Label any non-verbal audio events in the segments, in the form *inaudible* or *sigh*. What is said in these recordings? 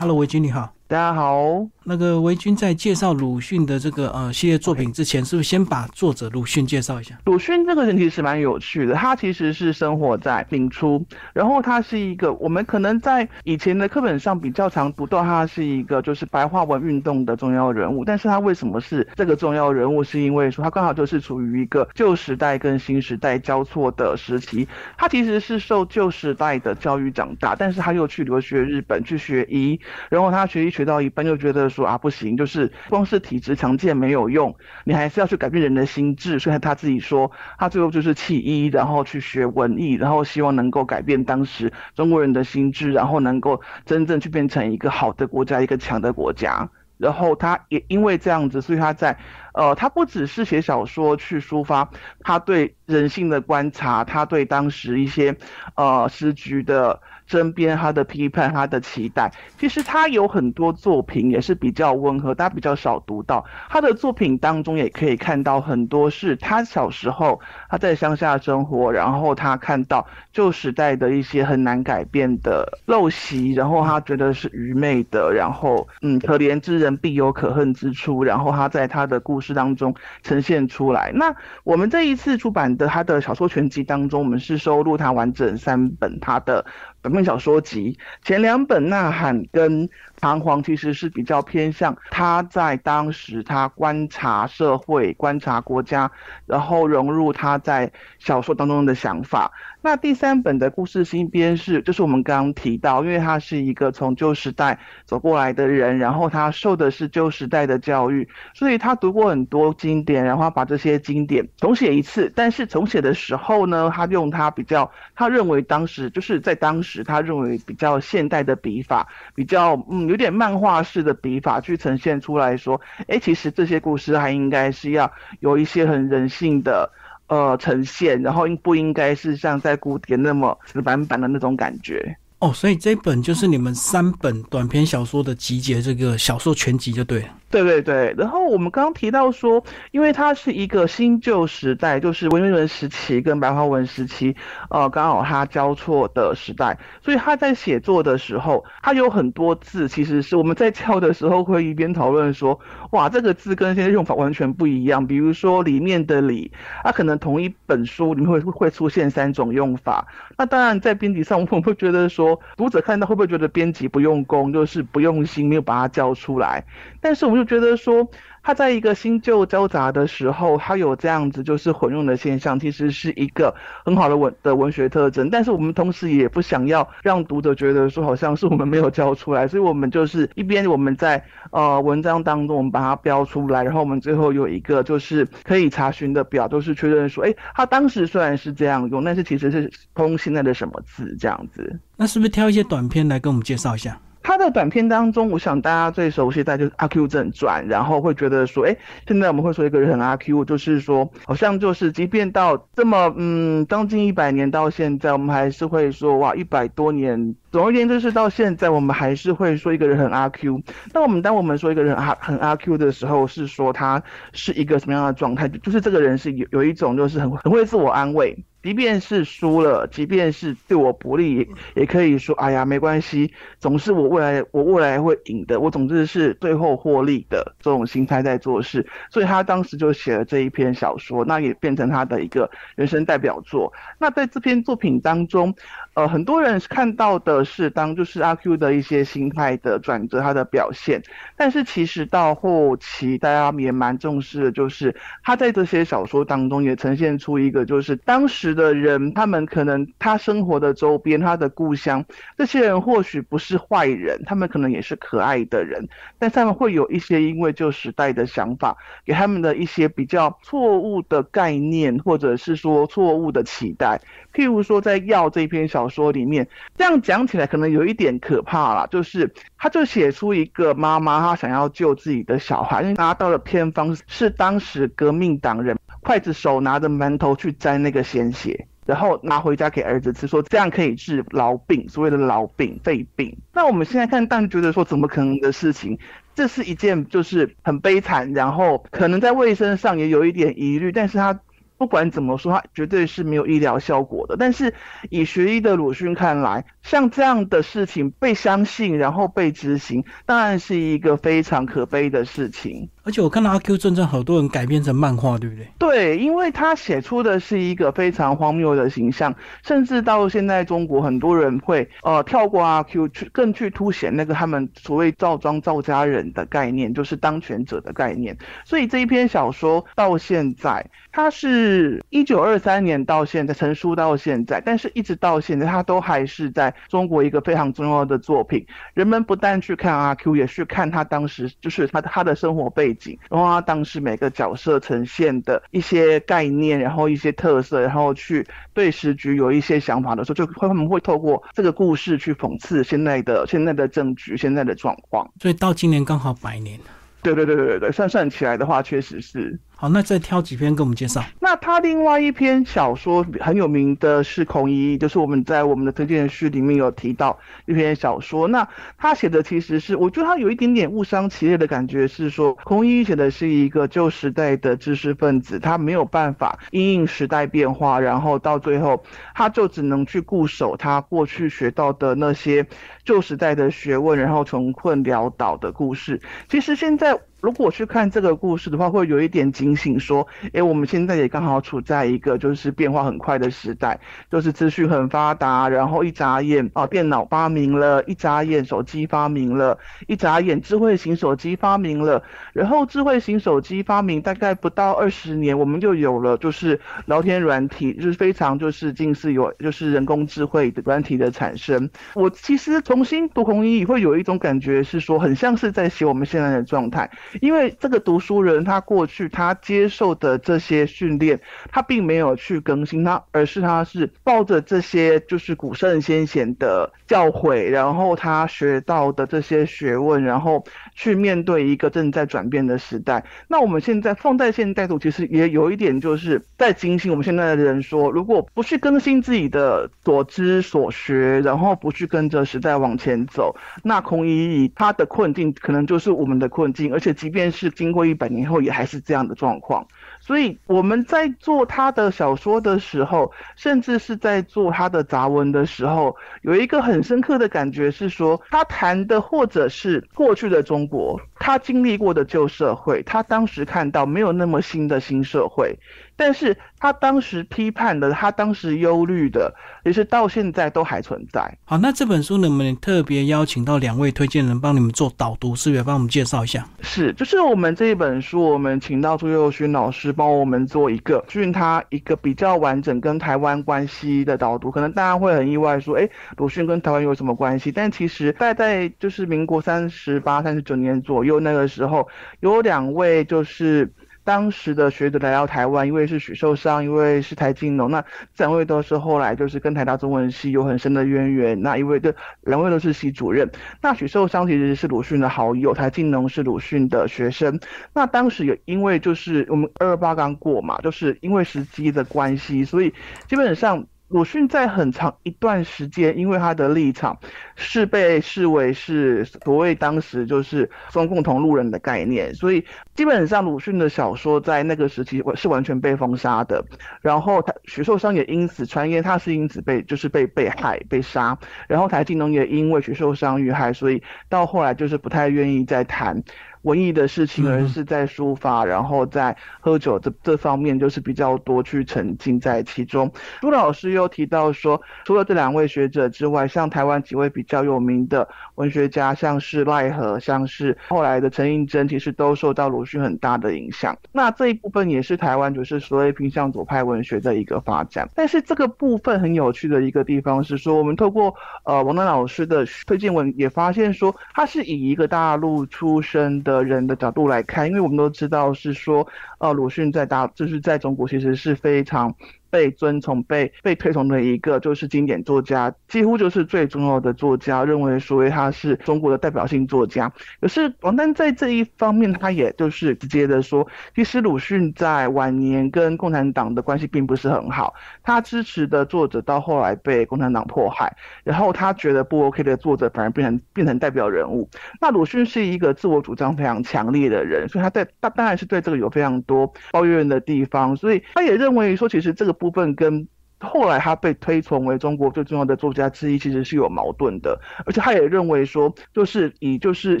Hello，维军你好。大家好，那个维军在介绍鲁迅的这个呃系列作品之前，是不是先把作者鲁迅介绍一下？鲁迅这个人其实蛮有趣的，他其实是生活在明初，然后他是一个我们可能在以前的课本上比较常读到他是一个就是白话文运动的重要人物，但是他为什么是这个重要人物？是因为说他刚好就是处于一个旧时代跟新时代交错的时期，他其实是受旧时代的教育长大，但是他又去留学日本去学医，然后他学医。学到一半就觉得说啊不行，就是光是体质强健没有用，你还是要去改变人的心智。所以他自己说，他最后就是弃医，然后去学文艺，然后希望能够改变当时中国人的心智，然后能够真正去变成一个好的国家，一个强的国家。然后他也因为这样子，所以他在呃，他不只是写小说去抒发他对人性的观察，他对当时一些呃时局的。身边他的批判，他的期待，其实他有很多作品也是比较温和，大家比较少读到。他的作品当中也可以看到很多是他小时候他在乡下生活，然后他看到旧时代的一些很难改变的陋习，然后他觉得是愚昧的，然后嗯，可怜之人必有可恨之处，然后他在他的故事当中呈现出来。那我们这一次出版的他的小说全集当中，我们是收录他完整三本他的。短篇小说集前两本《呐喊》跟。彷徨其实是比较偏向他在当时他观察社会、观察国家，然后融入他在小说当中的想法。那第三本的故事新编是，就是我们刚刚提到，因为他是一个从旧时代走过来的人，然后他受的是旧时代的教育，所以他读过很多经典，然后把这些经典重写一次。但是重写的时候呢，他用他比较他认为当时就是在当时他认为比较现代的笔法，比较嗯。有点漫画式的笔法去呈现出来说，哎，其实这些故事还应该是要有一些很人性的呃呈现，然后应不应该是像在古典那么死板板的那种感觉。哦，所以这本就是你们三本短篇小说的集结，这个小说全集就对了。对对对，然后我们刚刚提到说，因为它是一个新旧时代，就是文言文时期跟白话文时期，呃，刚好它交错的时代，所以他在写作的时候，他有很多字，其实是我们在教的时候会一边讨论说，哇，这个字跟现在用法完全不一样。比如说里面的“里”，它可能同一本书里面会会出现三种用法。那当然在编辑上，我们会觉得说，读者看到会不会觉得编辑不用功，就是不用心，没有把它交出来？但是我们。就觉得说，他在一个新旧交杂的时候，他有这样子就是混用的现象，其实是一个很好的文的文学特征。但是我们同时也不想要让读者觉得说，好像是我们没有教出来，所以我们就是一边我们在呃文章当中我们把它标出来，然后我们最后有一个就是可以查询的表，都是确认说，哎，他当时虽然是这样用，但是其实是通现在的什么字这样子。那是不是挑一些短片来跟我们介绍一下？他的短片当中，我想大家最熟悉的就是《阿 Q 正传》，然后会觉得说，哎，现在我们会说一个人很阿 Q，就是说，好像就是即便到这么嗯将近一百年到现在，我们还是会说，哇，一百多年，总而言之是到现在，我们还是会说一个人很阿 Q。那我们当我们说一个人阿很阿 Q 的时候，是说他是一个什么样的状态？就是这个人是有有一种就是很很会自我安慰。即便是输了，即便是对我不利，也可以说，哎呀，没关系，总是我未来，我未来会赢的，我总之是最后获利的这种心态在做事，所以他当时就写了这一篇小说，那也变成他的一个人生代表作。那在这篇作品当中，呃，很多人看到的是当就是阿 Q 的一些心态的转折，他的表现，但是其实到后期，大家也蛮重视的，就是他在这些小说当中也呈现出一个，就是当时。的人，他们可能他生活的周边，他的故乡，这些人或许不是坏人，他们可能也是可爱的人，但他们会有一些因为旧时代的想法，给他们的一些比较错误的概念，或者是说错误的期待。譬如说，在《药》这篇小说里面，这样讲起来可能有一点可怕啦，就是他就写出一个妈妈，她想要救自己的小孩，因为拿到了偏方是当时革命党人。筷子手拿着馒头去沾那个鲜血，然后拿回家给儿子吃，说这样可以治痨病，所谓的痨病、肺病。那我们现在看，但觉得说怎么可能的事情？这是一件就是很悲惨，然后可能在卫生上也有一点疑虑，但是他不管怎么说，他绝对是没有医疗效果的。但是以学医的鲁迅看来，像这样的事情被相信，然后被执行，当然是一个非常可悲的事情。而且我看到阿 Q 正正好多人改编成漫画，对不对？对，因为他写出的是一个非常荒谬的形象，甚至到现在中国很多人会呃跳过阿 Q 去更去凸显那个他们所谓赵庄赵家人的概念，就是当权者的概念。所以这一篇小说到现在，它是一九二三年到现在成书到现在，但是一直到现在，它都还是在中国一个非常重要的作品。人们不但去看阿 Q，也去看他当时就是他他的生活背景。然后他当时每个角色呈现的一些概念，然后一些特色，然后去对时局有一些想法的时候，就会他们会透过这个故事去讽刺现在的现在的政局、现在的状况。所以到今年刚好百年。对对对对对对，算算起来的话，确实是。好，那再挑几篇给我们介绍。那他另外一篇小说很有名的是孔乙己就是我们在我们的推荐序里面有提到一篇小说。那他写的其实是，我觉得他有一点点误伤其类的感觉，是说孔乙己写的是一个旧时代的知识分子，他没有办法因应时代变化，然后到最后他就只能去固守他过去学到的那些旧时代的学问，然后穷困潦倒的故事。其实现在。如果去看这个故事的话，会有一点警醒，说，哎，我们现在也刚好处在一个就是变化很快的时代，就是资讯很发达，然后一眨眼啊，电脑发明了，一眨眼手机发明了，一眨眼智慧型手机发明了，然后智慧型手机发明大概不到二十年，我们就有了就是聊天软体，就是非常就是近似有就是人工智慧的软体的产生。我其实重新读红衣会有一种感觉是说，很像是在写我们现在的状态。因为这个读书人，他过去他接受的这些训练，他并没有去更新他，而是他是抱着这些就是古圣先贤的教诲，然后他学到的这些学问，然后去面对一个正在转变的时代。那我们现在放在现代度，其实也有一点就是在警醒我们现在的人说，如果不去更新自己的所知所学，然后不去跟着时代往前走，那孔乙己他的困境可能就是我们的困境，而且。即便是经过一百年后，也还是这样的状况。所以我们在做他的小说的时候，甚至是在做他的杂文的时候，有一个很深刻的感觉是说，他谈的或者是过去的中国，他经历过的旧社会，他当时看到没有那么新的新社会。但是他当时批判的，他当时忧虑的，也是到现在都还存在。好，那这本书能不能特别邀请到两位推荐人帮你们做导读，是不是帮我们介绍一下？是，就是我们这一本书，我们请到朱佑勋老师帮我们做一个，训他一个比较完整跟台湾关系的导读。可能大家会很意外说，哎，鲁迅跟台湾有什么关系？但其实大概在就是民国三十八、三十九年左右那个时候，有两位就是。当时的学者来到台湾，一位是许寿裳，一位是台金农。那这两位都是后来就是跟台大中文系有很深的渊源。那一位的两位都是系主任。那许寿裳其实是鲁迅的好友，台金农是鲁迅的学生。那当时也因为就是我们二二八刚过嘛，就是因为时机的关系，所以基本上。鲁迅在很长一段时间，因为他的立场是被视为是所谓当时就是中共同路人的概念，所以基本上鲁迅的小说在那个时期是完全被封杀的。然后他徐寿裳也因此传言他是因此被就是被被害被杀。然后台金农也因为徐寿裳遇害，所以到后来就是不太愿意再谈。文艺的事情，而是在书法，然后在喝酒这这方面，就是比较多去沉浸在其中。朱老师又提到说，除了这两位学者之外，像台湾几位比较有名的文学家，像是赖和，像是后来的陈映真，其实都受到鲁迅很大的影响。那这一部分也是台湾就是所谓偏向左派文学的一个发展。但是这个部分很有趣的一个地方是说，我们透过呃王丹老师的推荐文，也发现说，他是以一个大陆出身。的人的角度来看，因为我们都知道是说，呃，鲁迅在大就是在中国其实是非常。被尊崇、被被推崇的一个就是经典作家，几乎就是最重要的作家，认为所谓他是中国的代表性作家。可是王丹在这一方面，他也就是直接的说，其实鲁迅在晚年跟共产党的关系并不是很好，他支持的作者到后来被共产党迫害，然后他觉得不 OK 的作者反而变成变成代表人物。那鲁迅是一个自我主张非常强烈的人，所以他在他当然是对这个有非常多抱怨的地方，所以他也认为说，其实这个。部分跟后来他被推崇为中国最重要的作家之一，其实是有矛盾的。而且他也认为说，就是以就是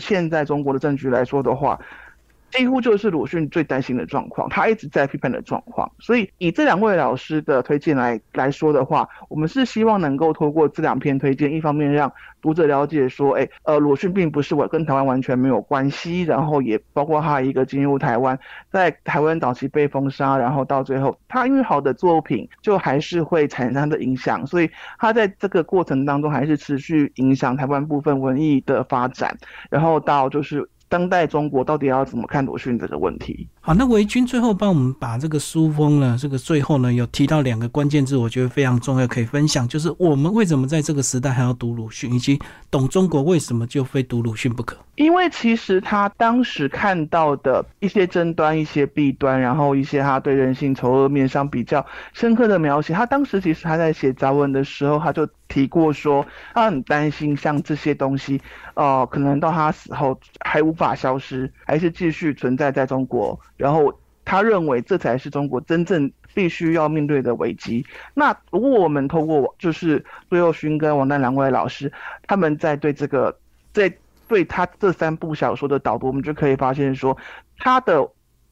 现在中国的政局来说的话。几乎就是鲁迅最担心的状况，他一直在批判的状况。所以以这两位老师的推荐来来说的话，我们是希望能够透过这两篇推荐，一方面让读者了解说，哎，呃，鲁迅并不是我跟台湾完全没有关系，然后也包括他一个进入台湾，在台湾早期被封杀，然后到最后他因为好的作品就还是会产生的影响，所以他在这个过程当中还是持续影响台湾部分文艺的发展，然后到就是。当代中国到底要怎么看鲁迅这个问题？好，那维军最后帮我们把这个书封呢，这个最后呢有提到两个关键字，我觉得非常重要，可以分享，就是我们为什么在这个时代还要读鲁迅，以及懂中国为什么就非读鲁迅不可？因为其实他当时看到的一些争端、一些弊端，然后一些他对人性丑恶面上比较深刻的描写，他当时其实他在写杂文的时候，他就提过说，他很担心像这些东西，呃，可能到他死后还无法消失，还是继续存在在中国。然后他认为这才是中国真正必须要面对的危机。那如果我们透过就是陆佑勋跟王丹两位老师，他们在对这个在。对他这三部小说的导读，我们就可以发现说，他的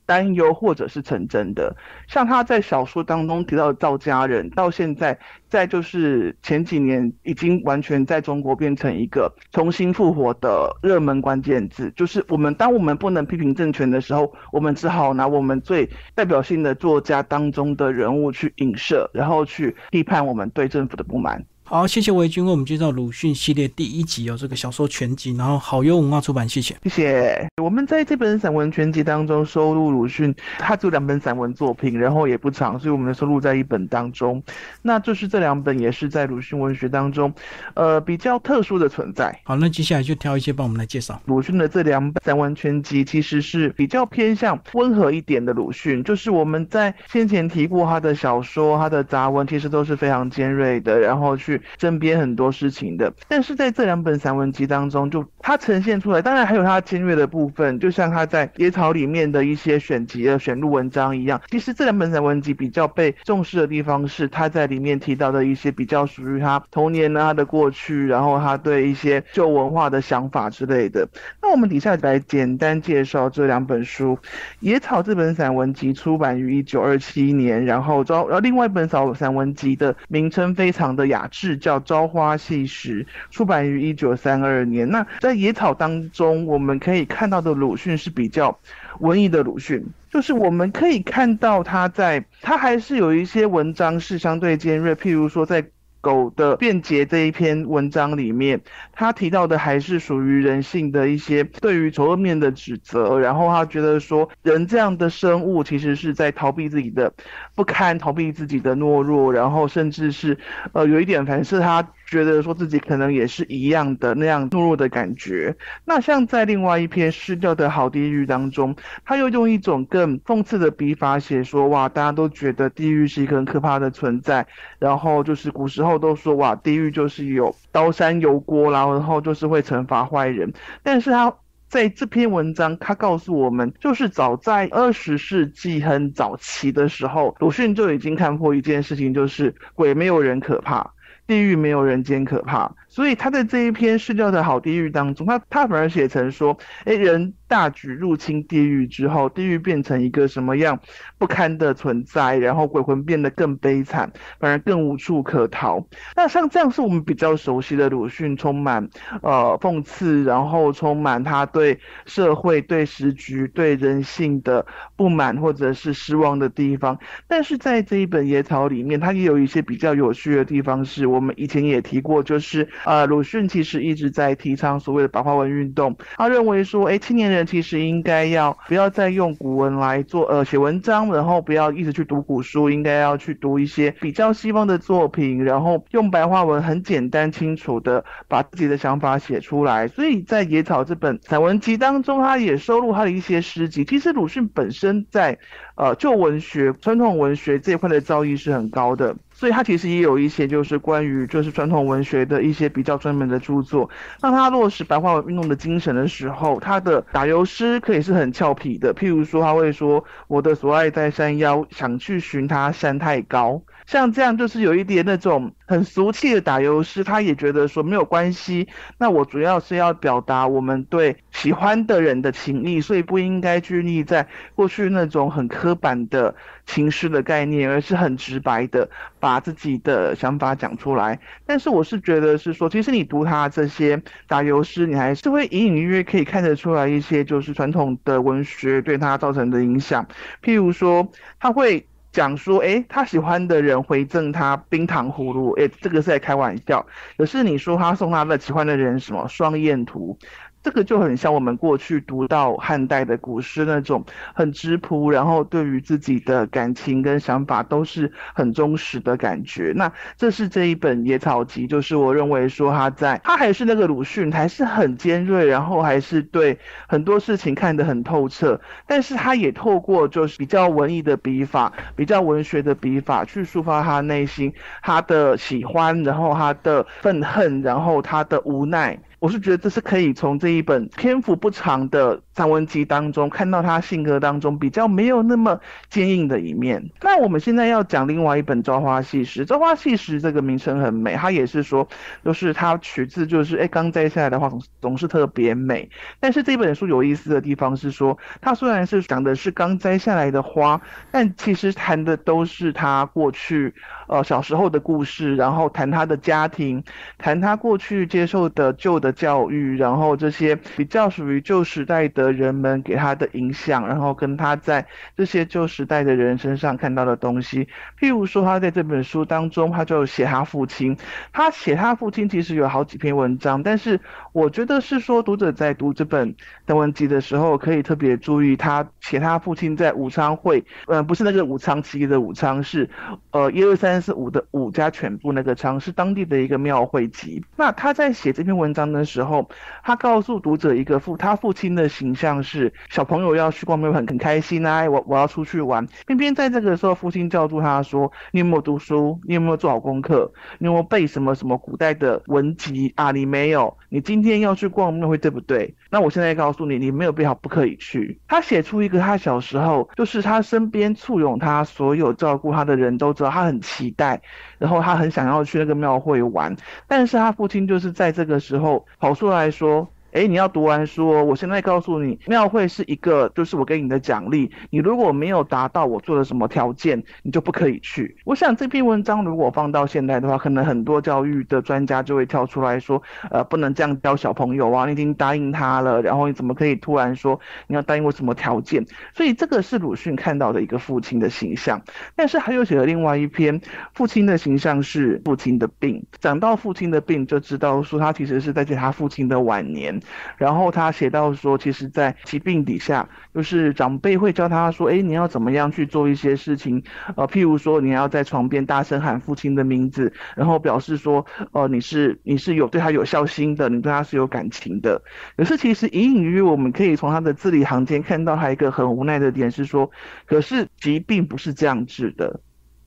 担忧或者是成真的。像他在小说当中提到的赵家人，到现在，在就是前几年已经完全在中国变成一个重新复活的热门关键字。就是我们当我们不能批评政权的时候，我们只好拿我们最代表性的作家当中的人物去影射，然后去批判我们对政府的不满。好，谢谢维军为我们介绍鲁迅系列第一集哦这个小说全集，然后好优文化出版，谢谢，谢谢。我们在这本散文全集当中收录鲁迅，他有两本散文作品，然后也不长，所以我们收录在一本当中。那就是这两本也是在鲁迅文学当中，呃，比较特殊的存在。好，那接下来就挑一些帮我们来介绍鲁迅的这两本散文全集，其实是比较偏向温和一点的鲁迅。就是我们在先前提过他的小说，他的杂文其实都是非常尖锐的，然后去。身边很多事情的，但是在这两本散文集当中，就它呈现出来，当然还有它尖锐的部分，就像他在野草里面的一些选集的选录文章一样。其实这两本散文集比较被重视的地方是，他在里面提到的一些比较属于他童年呢，他的过去，然后他对一些旧文化的想法之类的。那我们底下来简单介绍这两本书。野草这本散文集出版于一九二七年，然后招，然后另外一本散散文集的名称非常的雅致。是叫《朝花夕拾》，出版于一九三二年。那在野草当中，我们可以看到的鲁迅是比较文艺的鲁迅，就是我们可以看到他在，他还是有一些文章是相对尖锐，譬如说在。狗的辩解这一篇文章里面，他提到的还是属于人性的一些对于丑恶面的指责，然后他觉得说，人这样的生物其实是在逃避自己的不堪，逃避自己的懦弱，然后甚至是呃有一点反是他。觉得说自己可能也是一样的那样懦弱的感觉。那像在另外一篇失掉的好地狱当中，他又用一种更讽刺的笔法写说：哇，大家都觉得地狱是一个很可怕的存在。然后就是古时候都说哇，地狱就是有刀山油锅，然后就是会惩罚坏人。但是他在这篇文章，他告诉我们，就是早在二十世纪很早期的时候，鲁迅就已经看破一件事情，就是鬼没有人可怕。地狱没有人间可怕，所以他在这一篇失掉的好地狱当中，他他反而写成说，哎，人大举入侵地狱之后，地狱变成一个什么样不堪的存在，然后鬼魂变得更悲惨，反而更无处可逃。那像这样是我们比较熟悉的鲁迅，充满呃讽刺，然后充满他对社会、对时局、对人性的不满或者是失望的地方。但是在这一本野草里面，它也有一些比较有趣的地方是。我们以前也提过，就是呃，鲁迅其实一直在提倡所谓的白话文运动。他认为说，哎，青年人其实应该要不要再用古文来做呃写文章，然后不要一直去读古书，应该要去读一些比较西方的作品，然后用白话文很简单清楚的把自己的想法写出来。所以在《野草》这本散文集当中，他也收录他的一些诗集。其实鲁迅本身在呃旧文学、传统文学这一块的造诣是很高的。所以他其实也有一些就是关于就是传统文学的一些比较专门的著作。当他落实白话文运动的精神的时候，他的打油诗可以是很俏皮的。譬如说，他会说：“我的所爱在山腰，想去寻他山太高。”像这样就是有一点那种很俗气的打油诗，他也觉得说没有关系。那我主要是要表达我们对喜欢的人的情谊，所以不应该拘泥在过去那种很刻板的情诗的概念，而是很直白的把自己的想法讲出来。但是我是觉得是说，其实你读他这些打油诗，你还是会隐隐约约可以看得出来一些就是传统的文学对他造成的影响，譬如说他会。讲说，哎，他喜欢的人回赠他冰糖葫芦，哎，这个是在开玩笑。可是你说他送他的喜欢的人什么双燕图？这个就很像我们过去读到汉代的古诗那种很直朴，然后对于自己的感情跟想法都是很忠实的感觉。那这是这一本《野草集》，就是我认为说他在他还是那个鲁迅，还是很尖锐，然后还是对很多事情看得很透彻。但是他也透过就是比较文艺的笔法，比较文学的笔法去抒发他内心他的喜欢，然后他的愤恨，然后他的无奈。我是觉得这是可以从这一本篇幅不长的散文集当中看到他性格当中比较没有那么坚硬的一面。那我们现在要讲另外一本《朝花夕拾》，《朝花夕拾》这个名称很美，它也是说，就是它取自就是哎刚摘下来的花总总是特别美。但是这本书有意思的地方是说，它虽然是讲的是刚摘下来的花，但其实谈的都是他过去呃小时候的故事，然后谈他的家庭，谈他过去接受的旧。的教育，然后这些比较属于旧时代的人们给他的影响，然后跟他在这些旧时代的人身上看到的东西，譬如说他在这本书当中，他就写他父亲，他写他父亲其实有好几篇文章，但是我觉得是说读者在读这本邓文集的时候，可以特别注意他写他父亲在武昌会，嗯，不是那个武昌起义的武昌，是呃一二三四五的五加全部那个昌，是当地的一个庙会集。那他在写这篇文章的时候，他告诉读者一个父他父亲的形象是小朋友要去逛庙很很开心啊，我我要出去玩。偏偏在这个时候，父亲叫住他说：“你有没有读书？你有没有做好功课？你有没有背什么什么古代的文集啊？你没有，你今天要去逛庙会，对不对？那我现在告诉你，你没有必要，不可以去。”他写出一个他小时候，就是他身边簇拥他所有照顾他的人都知道他很期待，然后他很想要去那个庙会玩，但是他父亲就是在这个时候。跑出来说。哎，你要读完书！我现在告诉你，庙会是一个，就是我给你的奖励。你如果没有达到我做的什么条件，你就不可以去。我想这篇文章如果放到现在的话，可能很多教育的专家就会跳出来说，呃，不能这样教小朋友啊！你已经答应他了，然后你怎么可以突然说你要答应我什么条件？所以这个是鲁迅看到的一个父亲的形象。但是他又写了另外一篇，父亲的形象是父亲的病。讲到父亲的病，就知道说他其实是在写他父亲的晚年。然后他写到说，其实，在疾病底下，就是长辈会教他说，哎，你要怎么样去做一些事情，呃，譬如说，你要在床边大声喊父亲的名字，然后表示说，呃，你是你是有对他有孝心的，你对他是有感情的。可是其实隐隐约约，我们可以从他的字里行间看到他一个很无奈的点是说，可是疾病不是这样治的，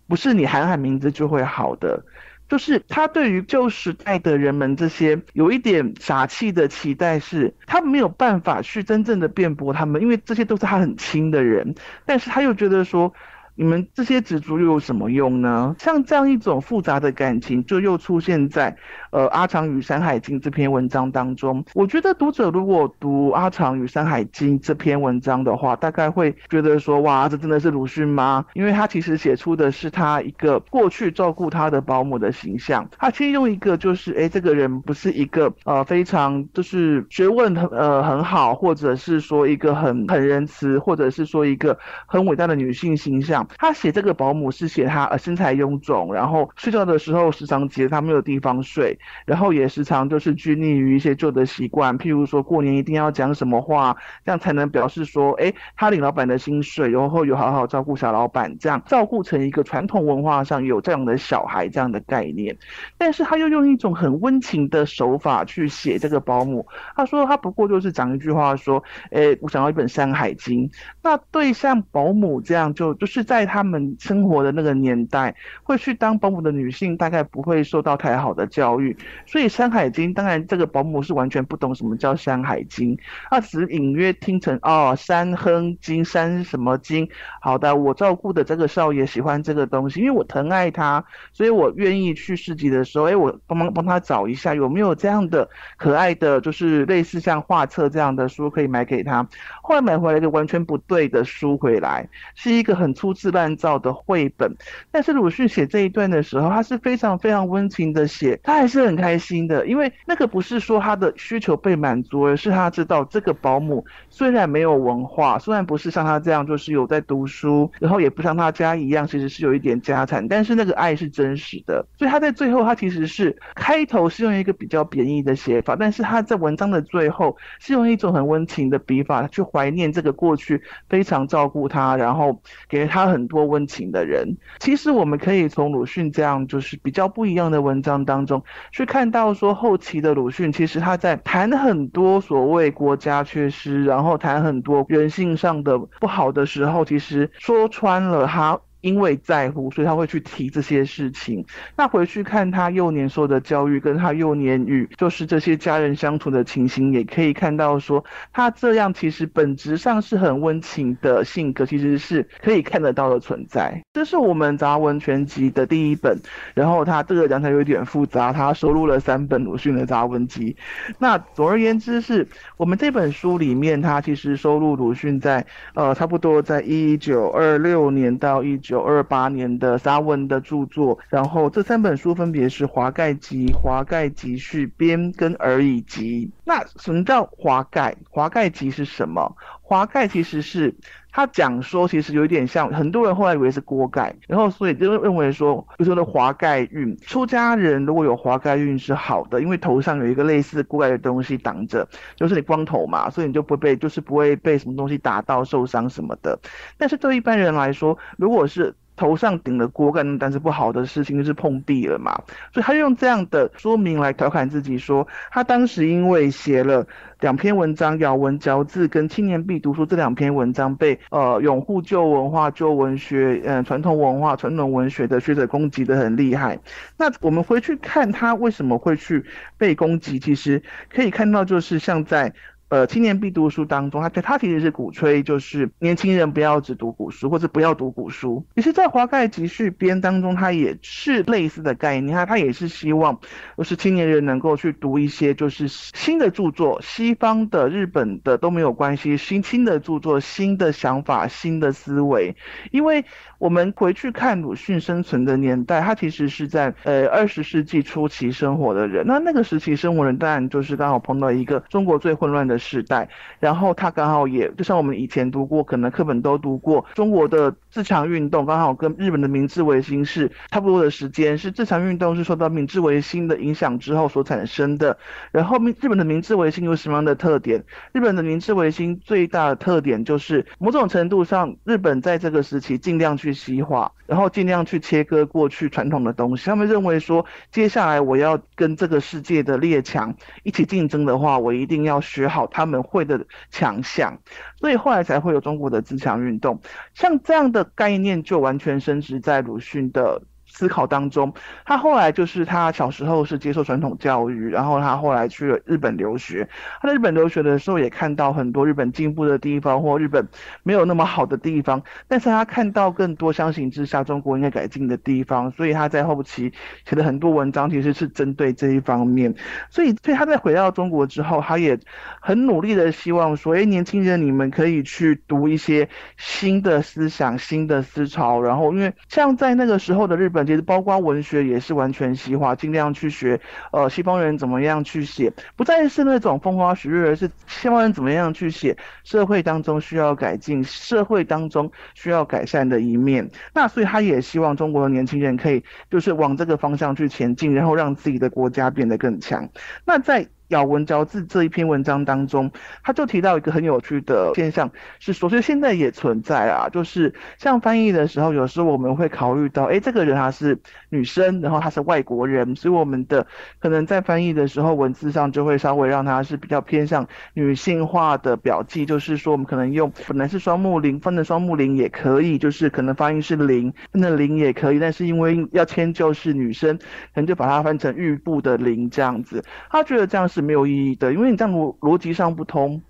不是你喊喊名字就会好的。就是他对于旧时代的人们这些有一点傻气的期待，是他没有办法去真正的辩驳他们，因为这些都是他很亲的人，但是他又觉得说。你们这些执着又有什么用呢？像这样一种复杂的感情，就又出现在呃《阿长与山海经》这篇文章当中。我觉得读者如果读《阿长与山海经》这篇文章的话，大概会觉得说，哇，这真的是鲁迅吗？因为他其实写出的是他一个过去照顾他的保姆的形象。他其实用一个就是，哎，这个人不是一个呃非常就是学问很呃很好，或者是说一个很很仁慈，或者是说一个很伟大的女性形象。他写这个保姆是写他呃身材臃肿，然后睡觉的时候时常觉得他没有地方睡，然后也时常就是拘泥于一些旧的习惯，譬如说过年一定要讲什么话，这样才能表示说，哎，他领老板的薪水，然后有好好照顾小老板，这样照顾成一个传统文化上有这样的小孩这样的概念。但是他又用一种很温情的手法去写这个保姆，他说他不过就是讲一句话说，哎，我想要一本《山海经》，那对像保姆这样就就是在。在他们生活的那个年代，会去当保姆的女性大概不会受到太好的教育，所以《山海经》当然这个保姆是完全不懂什么叫《山海经》，她只隐约听成哦《山哼经》山什么经，好的，我照顾的这个少爷喜欢这个东西，因为我疼爱他，所以我愿意去市集的时候，哎，我帮忙帮他找一下有没有这样的可爱的就是类似像画册这样的书可以买给他。后来买回来一个完全不对的书回来，是一个很粗制滥造的绘本。但是鲁迅写这一段的时候，他是非常非常温情的写，他还是很开心的，因为那个不是说他的需求被满足，而是他知道这个保姆虽然没有文化，虽然不是像他这样就是有在读书，然后也不像他家一样其实是有一点家产，但是那个爱是真实的。所以他在最后，他其实是开头是用一个比较贬义的写法，但是他在文章的最后是用一种很温情的笔法去。怀念这个过去非常照顾他，然后给了他很多温情的人。其实我们可以从鲁迅这样就是比较不一样的文章当中去看到，说后期的鲁迅其实他在谈很多所谓国家缺失，然后谈很多人性上的不好的时候，其实说穿了他。因为在乎，所以他会去提这些事情。那回去看他幼年受的教育，跟他幼年与就是这些家人相处的情形，也可以看到说，他这样其实本质上是很温情的性格，其实是可以看得到的存在。这是我们杂文全集的第一本，然后他这个讲起来有点复杂，他收录了三本鲁迅的杂文集。那总而言之，是我们这本书里面，他其实收录鲁迅在呃差不多在一九二六年到一。九二八年的沙文的著作，然后这三本书分别是《华盖集》《华盖集序编》跟《而已集》。那什么叫华盖？华盖集是什么？华盖其实是他讲说，其实有一点像很多人后来以为是锅盖，然后所以就认为说，就说的华盖运，出家人如果有华盖运是好的，因为头上有一个类似锅盖的东西挡着，就是你光头嘛，所以你就不会被，就是不会被什么东西打到受伤什么的。但是对一般人来说，如果是头上顶了锅盖，但是不好的事情就是碰壁了嘛，所以他用这样的说明来调侃自己，说他当时因为写了两篇文章《咬文嚼字》跟《青年必读书》这两篇文章，被呃拥护旧文化、旧文学、嗯传统文化、传统文学的学者攻击的很厉害。那我们回去看他为什么会去被攻击，其实可以看到就是像在。呃，青年必读书当中，他他其实是鼓吹，就是年轻人不要只读古书，或者不要读古书。其实，在《华盖集序编》当中，他也是类似的概念，他他也是希望，就是青年人能够去读一些就是新的著作，西方的、日本的都没有关系，新新的著作、新的想法、新的思维。因为我们回去看鲁迅生存的年代，他其实是在呃二十世纪初期生活的人。那那个时期生活人，当然就是刚好碰到一个中国最混乱的。时代，然后他刚好也就像我们以前读过，可能课本都读过中国的自强运动，刚好跟日本的明治维新是差不多的时间，是自强运动是受到明治维新的影响之后所产生的。然后明日本的明治维新有什么样的特点？日本的明治维新最大的特点就是某种程度上，日本在这个时期尽量去西化，然后尽量去切割过去传统的东西。他们认为说，接下来我要跟这个世界的列强一起竞争的话，我一定要学好。他们会的强项，所以后来才会有中国的自强运动。像这样的概念，就完全升值在鲁迅的。思考当中，他后来就是他小时候是接受传统教育，然后他后来去了日本留学。他在日本留学的时候，也看到很多日本进步的地方，或日本没有那么好的地方。但是他看到更多相形之下中国应该改进的地方，所以他在后期写的很多文章其实是针对这一方面。所以，所以他在回到中国之后，他也很努力的希望说：“哎，年轻人，你们可以去读一些新的思想、新的思潮。”然后，因为像在那个时候的日本。其实包括文学也是完全西化，尽量去学，呃，西方人怎么样去写，不再是那种风花雪月，而是西方人怎么样去写社会当中需要改进、社会当中需要改善的一面。那所以他也希望中国的年轻人可以就是往这个方向去前进，然后让自己的国家变得更强。那在咬文嚼字这一篇文章当中，他就提到一个很有趣的现象，是说，其实现在也存在啊，就是像翻译的时候，有时候我们会考虑到，哎，这个人他是女生，然后他是外国人，所以我们的可能在翻译的时候，文字上就会稍微让他是比较偏向女性化的表记，就是说，我们可能用本来是双木林分的双木林也可以，就是可能发音是零分成零也可以，但是因为要迁就是女生，可能就把它翻成玉部的零这样子，他觉得这样是。是没有意义的，因为你这样逻逻辑上不通。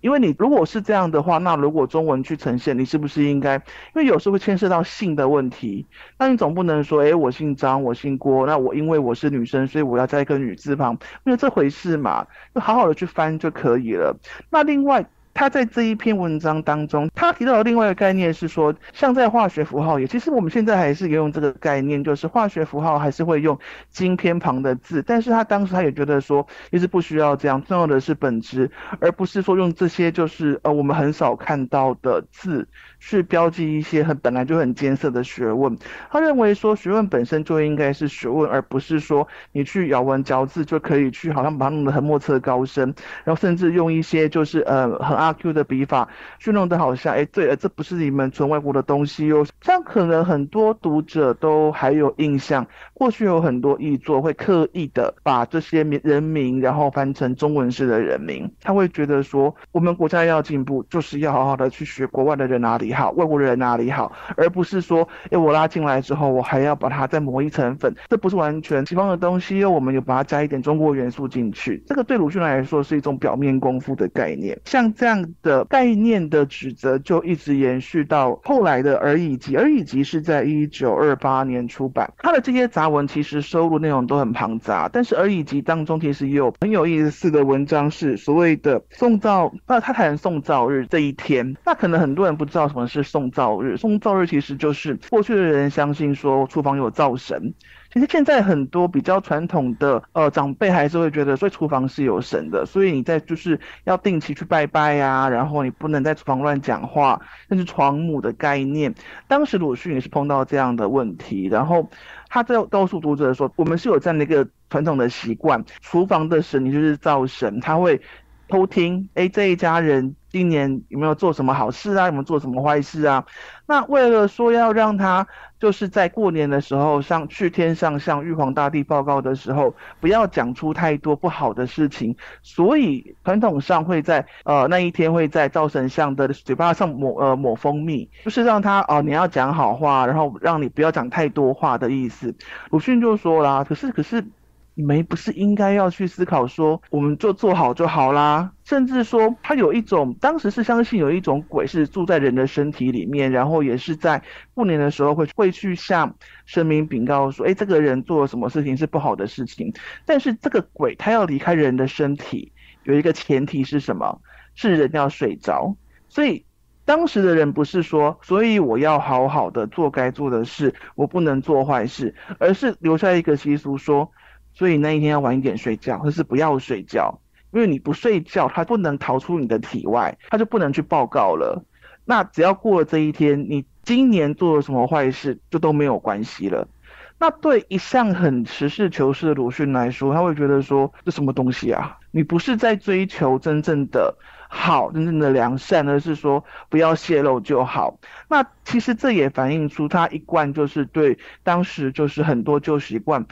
因为你如果是这样的话，那如果中文去呈现，你是不是应该？因为有时候会牵涉到姓的问题，那你总不能说，哎，我姓张，我姓郭，那我因为我是女生，所以我要在一个女字旁，没有这回事嘛？就好好的去翻就可以了。那另外。他在这一篇文章当中，他提到的另外一个概念是说，像在化学符号也，其实我们现在还是用这个概念，就是化学符号还是会用金偏旁的字，但是他当时他也觉得说，其实不需要这样，重要的是本质，而不是说用这些就是呃我们很少看到的字。去标记一些很本来就很艰涩的学问，他认为说学问本身就应该是学问，而不是说你去咬文嚼字就可以去好像把它弄得很莫测高深，然后甚至用一些就是呃很阿 Q 的笔法去弄得好像哎对了，这不是你们纯外国的东西哟。像可能很多读者都还有印象，过去有很多译作会刻意的把这些名人名然后翻成中文式的人名，他会觉得说我们国家要进步，就是要好好的去学国外的人哪里。好，外国人哪里好，而不是说，哎，我拉进来之后，我还要把它再磨一层粉，这不是完全西方的东西，我们有把它加一点中国元素进去，这个对鲁迅来说是一种表面功夫的概念。像这样的概念的指责，就一直延续到后来的《而已集》，《而已集》是在一九二八年出版，他的这些杂文其实收录内容都很庞杂，但是《而已集》当中其实也有很有意思的文章，是所谓的送造，那他谈送造日这一天，那可能很多人不知道什么。是送灶日，送灶日其实就是过去的人相信说厨房有灶神。其实现在很多比较传统的呃长辈还是会觉得，所以厨房是有神的，所以你在就是要定期去拜拜呀，然后你不能在厨房乱讲话，甚至床母的概念。当时鲁迅也是碰到这样的问题，然后他在告诉读者说，我们是有这样的一个传统的习惯，厨房的神你就是灶神，他会。偷听，哎，这一家人今年有没有做什么好事啊？有没有做什么坏事啊？那为了说要让他就是在过年的时候上去天上向玉皇大帝报告的时候，不要讲出太多不好的事情，所以传统上会在呃那一天会在灶神像的嘴巴上抹呃抹蜂蜜，就是让他哦你要讲好话，然后让你不要讲太多话的意思。鲁迅就说啦，可是可是。你们不是应该要去思考说，我们就做好就好啦？甚至说，他有一种，当时是相信有一种鬼是住在人的身体里面，然后也是在过年的时候会会去向神明禀告说，哎，这个人做了什么事情是不好的事情。但是这个鬼他要离开人的身体，有一个前提是什么？是人要睡着。所以当时的人不是说，所以我要好好的做该做的事，我不能做坏事，而是留下一个习俗说。所以那一天要晚一点睡觉，或是不要睡觉，因为你不睡觉，他不能逃出你的体外，他就不能去报告了。那只要过了这一天，你今年做了什么坏事，就都没有关系了。那对一向很实事求是的鲁迅来说，他会觉得说这什么东西啊？你不是在追求真正的好、真正的良善，而是说不要泄露就好。那其实这也反映出他一贯就是对当时就是很多旧习惯。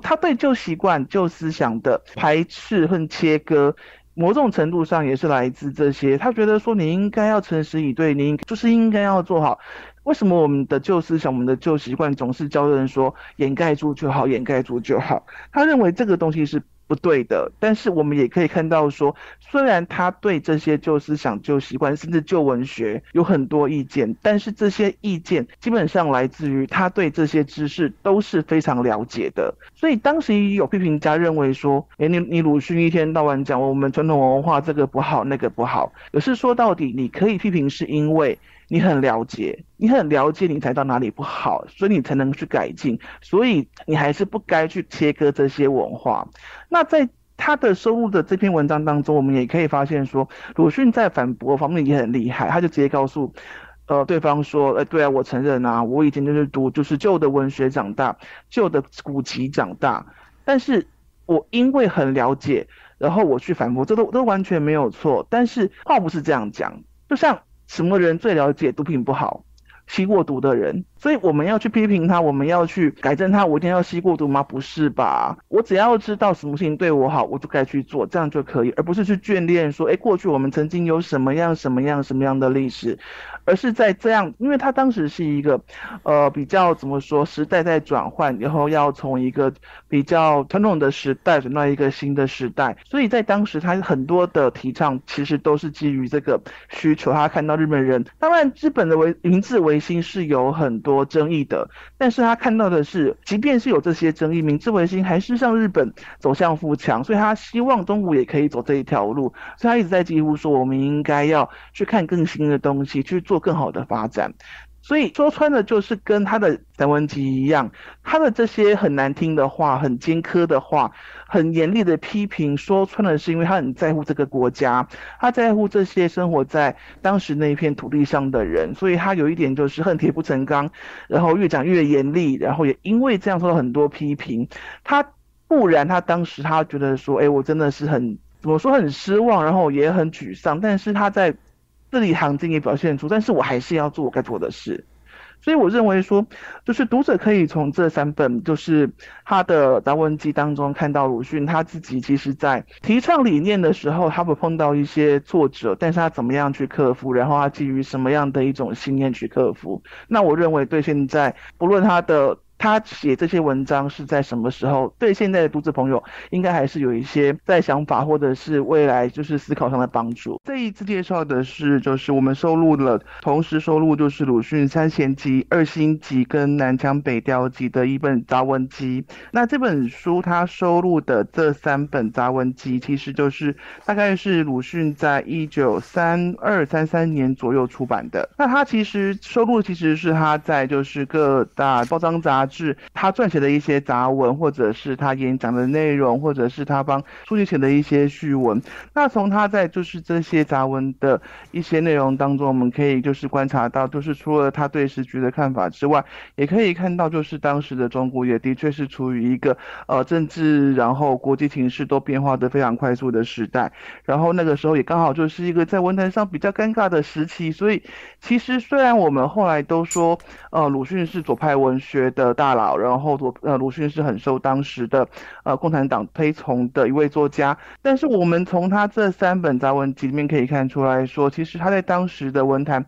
他对旧习惯、旧思想的排斥和切割，某种程度上也是来自这些。他觉得说，你应该要诚实以对，你就是应该要做好。为什么我们的旧思想、我们的旧习惯总是教人说掩盖住就好，掩盖住就好？他认为这个东西是。不对的，但是我们也可以看到说，虽然他对这些旧思想、旧习惯，甚至旧文学有很多意见，但是这些意见基本上来自于他对这些知识都是非常了解的。所以当时有批评家认为说，哎，你你鲁迅一天到晚讲我们传统文化这个不好那个不好，可是说到底，你可以批评是因为。你很了解，你很了解，你才到哪里不好，所以你才能去改进。所以你还是不该去切割这些文化。那在他的收录的这篇文章当中，我们也可以发现说，鲁迅在反驳方面也很厉害。他就直接告诉，呃，对方说，呃，对啊，我承认啊，我以前就是读就是旧的文学长大，旧的古籍长大，但是我因为很了解。然后我去反驳，这都都完全没有错。但是话不是这样讲，就像什么人最了解毒品不好？吸过毒的人，所以我们要去批评他，我们要去改正他。我一定要吸过毒吗？不是吧？我只要知道什么事情对我好，我就该去做，这样就可以，而不是去眷恋说，哎，过去我们曾经有什么样、什么样、什么样的历史。而是在这样，因为他当时是一个，呃，比较怎么说，时代在转换，然后要从一个比较传统的时代转到一个新的时代，所以在当时他很多的提倡其实都是基于这个需求。他看到日本人，当然日本的维明治维新是有很多争议的，但是他看到的是，即便是有这些争议，明治维新还是让日本走向富强，所以他希望中国也可以走这一条路，所以他一直在几乎说，我们应该要去看更新的东西，去做。更好的发展，所以说穿的就是跟他的散文集一样，他的这些很难听的话、很尖刻的话、很严厉的批评，说穿了是因为他很在乎这个国家，他在乎这些生活在当时那一片土地上的人，所以他有一点就是恨铁不成钢，然后越讲越严厉，然后也因为这样受到很多批评。他不然他当时他觉得说，哎，我真的是很怎么说很失望，然后也很沮丧，但是他在。字里行间也表现出，但是我还是要做我该做的事，所以我认为说，就是读者可以从这三本就是他的杂文集当中看到鲁迅他自己其实在提倡理念的时候，他会碰到一些挫折，但是他怎么样去克服，然后他基于什么样的一种信念去克服，那我认为对现在不论他的。他写这些文章是在什么时候？对现在的读者朋友，应该还是有一些在想法或者是未来就是思考上的帮助。这一次介绍的是，就是我们收录了，同时收录就是鲁迅三贤集、二星集跟南腔北调集的一本杂文集。那这本书它收录的这三本杂文集，其实就是大概是鲁迅在一九三二三三年左右出版的。那他其实收录其实是他在就是各大报章杂。是他撰写的一些杂文，或者是他演讲的内容，或者是他帮书籍写的一些序文。那从他在就是这些杂文的一些内容当中，我们可以就是观察到，就是除了他对时局的看法之外，也可以看到就是当时的中国也的确是处于一个呃政治，然后国际形势都变化的非常快速的时代。然后那个时候也刚好就是一个在文坛上比较尴尬的时期。所以其实虽然我们后来都说，呃，鲁迅是左派文学的。大佬，然后鲁呃鲁迅是很受当时的呃共产党推崇的一位作家，但是我们从他这三本杂文集里面可以看出来说，其实他在当时的文坛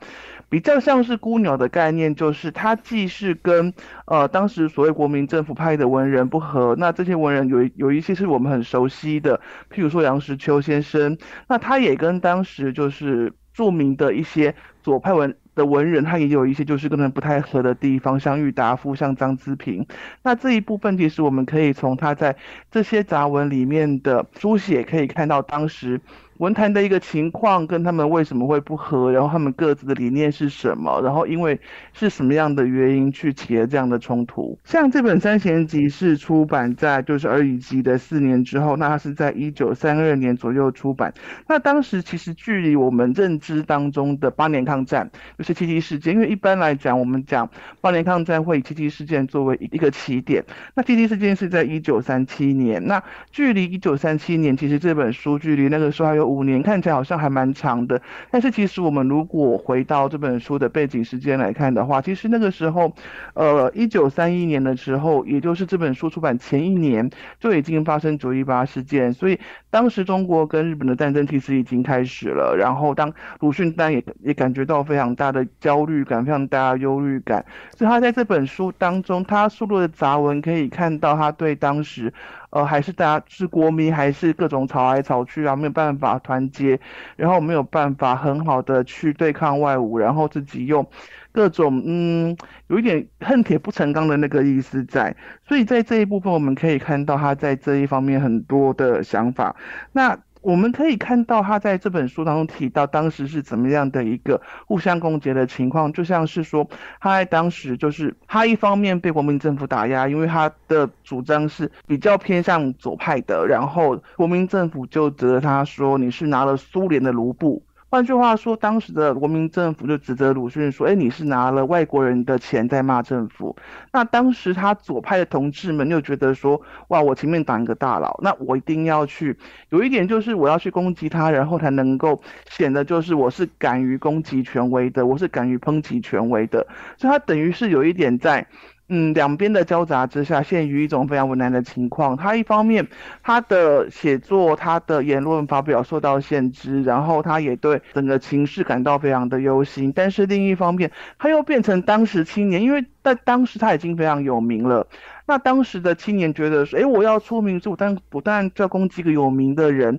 比较像是孤鸟的概念，就是他既是跟呃当时所谓国民政府派的文人不合，那这些文人有有一些是我们很熟悉的，譬如说杨实秋先生，那他也跟当时就是著名的一些左派文。的文人，他也有一些就是跟人不太合的地方，像郁达夫，像张资平。那这一部分，其实我们可以从他在这些杂文里面的书写，可以看到当时。文坛的一个情况跟他们为什么会不和，然后他们各自的理念是什么，然后因为是什么样的原因去起了这样的冲突。像这本三贤集是出版在就是而已集的四年之后，那它是在一九三二年左右出版。那当时其实距离我们认知当中的八年抗战就是七七事件，因为一般来讲我们讲八年抗战会以七七事件作为一个起点，那七七事件是在一九三七年，那距离一九三七年其实这本书距离那个时候还有。五年看起来好像还蛮长的，但是其实我们如果回到这本书的背景时间来看的话，其实那个时候，呃，一九三一年的时候，也就是这本书出版前一年，就已经发生九一八事件，所以当时中国跟日本的战争其实已经开始了。然后当鲁迅当也也感觉到非常大的焦虑感，非常大的忧虑感，所以他在这本书当中，他输入的杂文可以看到他对当时。呃，还是大家是国民，还是各种吵来吵去啊，没有办法团结，然后没有办法很好的去对抗外侮，然后自己用各种嗯，有一点恨铁不成钢的那个意思在，所以在这一部分我们可以看到他在这一方面很多的想法。那。我们可以看到他在这本书当中提到当时是怎么样的一个互相攻讦的情况，就像是说他在当时就是他一方面被国民政府打压，因为他的主张是比较偏向左派的，然后国民政府就责他说你是拿了苏联的卢布。换句话说，当时的国民政府就指责鲁迅说：“哎，你是拿了外国人的钱在骂政府。”那当时他左派的同志们又觉得说：“哇，我前面挡一个大佬，那我一定要去有一点就是我要去攻击他，然后才能够显得就是我是敢于攻击权威的，我是敢于抨击权威的。”所以他等于是有一点在。嗯，两边的交杂之下，陷于一种非常为难的情况。他一方面，他的写作、他的言论发表受到限制，然后他也对整个情势感到非常的忧心。但是另一方面，他又变成当时青年，因为在当时他已经非常有名了。那当时的青年觉得说，哎，我要出名，就但不但要攻击一个有名的人。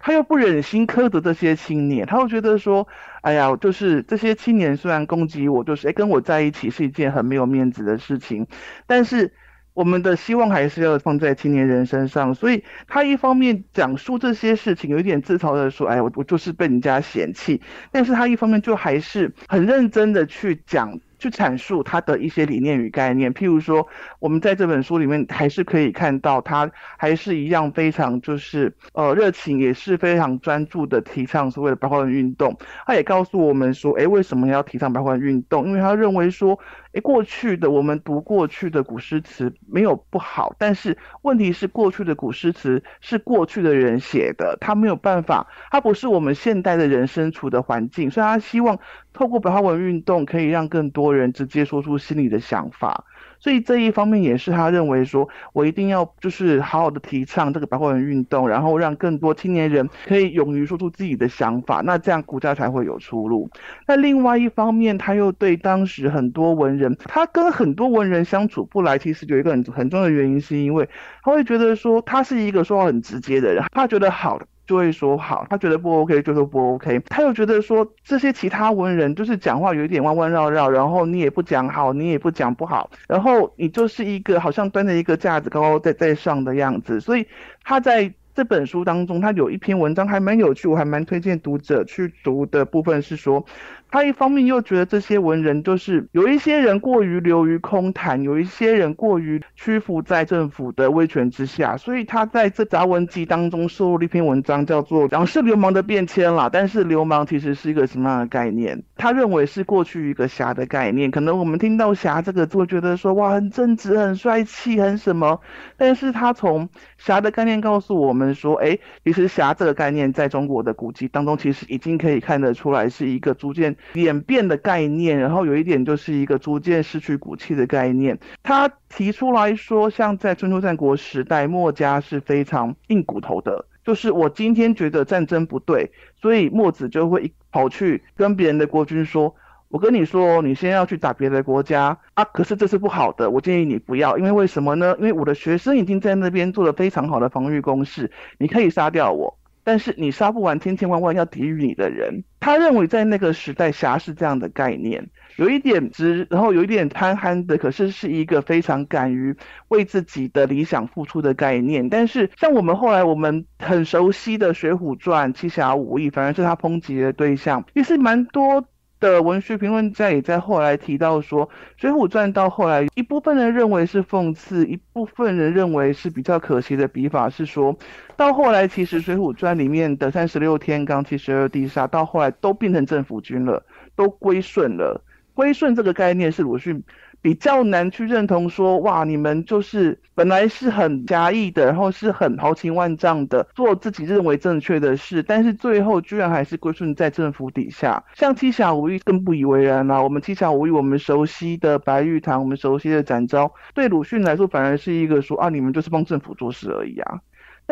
他又不忍心苛责这些青年，他又觉得说，哎呀，就是这些青年虽然攻击我，就是哎跟我在一起是一件很没有面子的事情，但是我们的希望还是要放在青年人身上，所以他一方面讲述这些事情，有一点自嘲的说，哎，我我就是被人家嫌弃，但是他一方面就还是很认真的去讲。去阐述他的一些理念与概念，譬如说，我们在这本书里面还是可以看到，他还是一样非常就是呃热情，也是非常专注的提倡所谓的白话文运动。他也告诉我们说，哎，为什么要提倡白话文运动？因为他认为说。诶，过去的我们读过去的古诗词没有不好，但是问题是过去的古诗词是过去的人写的，他没有办法，他不是我们现代的人身处的环境，所以他希望透过白话文运动可以让更多人直接说出心里的想法。所以这一方面也是他认为说，我一定要就是好好的提倡这个白话文运动，然后让更多青年人可以勇于说出自己的想法，那这样国家才会有出路。那另外一方面，他又对当时很多文人，他跟很多文人相处不来，其实有一个很很重要的原因，是因为他会觉得说他是一个说话很直接的人，他觉得好。就会说好，他觉得不 OK 就说不 OK，他又觉得说这些其他文人就是讲话有一点弯弯绕绕，然后你也不讲好，你也不讲不好，然后你就是一个好像端着一个架子高高在在上的样子，所以他在。这本书当中，他有一篇文章还蛮有趣，我还蛮推荐读者去读的部分是说，他一方面又觉得这些文人就是有一些人过于流于空谈，有一些人过于屈服在政府的威权之下，所以他在这杂文集当中收录了一篇文章，叫做《讲是流氓的变迁》啦。但是流氓其实是一个什么样的概念？他认为是过去一个侠的概念。可能我们听到侠这个字，觉得说哇，很正直、很帅气、很什么，但是他从侠的概念告诉我们。们说，哎，其实侠这个概念在中国的古籍当中，其实已经可以看得出来是一个逐渐演变的概念。然后有一点就是一个逐渐失去骨气的概念。他提出来说，像在春秋战国时代，墨家是非常硬骨头的，就是我今天觉得战争不对，所以墨子就会跑去跟别人的国君说。我跟你说，你先要去打别的国家啊！可是这是不好的，我建议你不要，因为为什么呢？因为我的学生已经在那边做了非常好的防御工事，你可以杀掉我，但是你杀不完千千万万要抵御你的人。他认为在那个时代，侠是这样的概念，有一点直，然后有一点贪憨的，可是是一个非常敢于为自己的理想付出的概念。但是像我们后来我们很熟悉的《水浒传》《七侠五义》，反而是他抨击的对象，也是蛮多。的文学评论家也在后来提到说，《水浒传》到后来，一部分人认为是讽刺，一部分人认为是比较可惜的笔法，是说到后来，其实《水浒传》里面的三十六天罡、七十二地煞，到后来都变成政府军了，都归顺了。归顺这个概念是鲁迅。比较难去认同说，哇，你们就是本来是很侠义的，然后是很豪情万丈的，做自己认为正确的事，但是最后居然还是归顺在政府底下。像七侠五义更不以为然啦。我们七侠五义，我们熟悉的白玉堂，我们熟悉的展昭，对鲁迅来说反而是一个说啊，你们就是帮政府做事而已啊。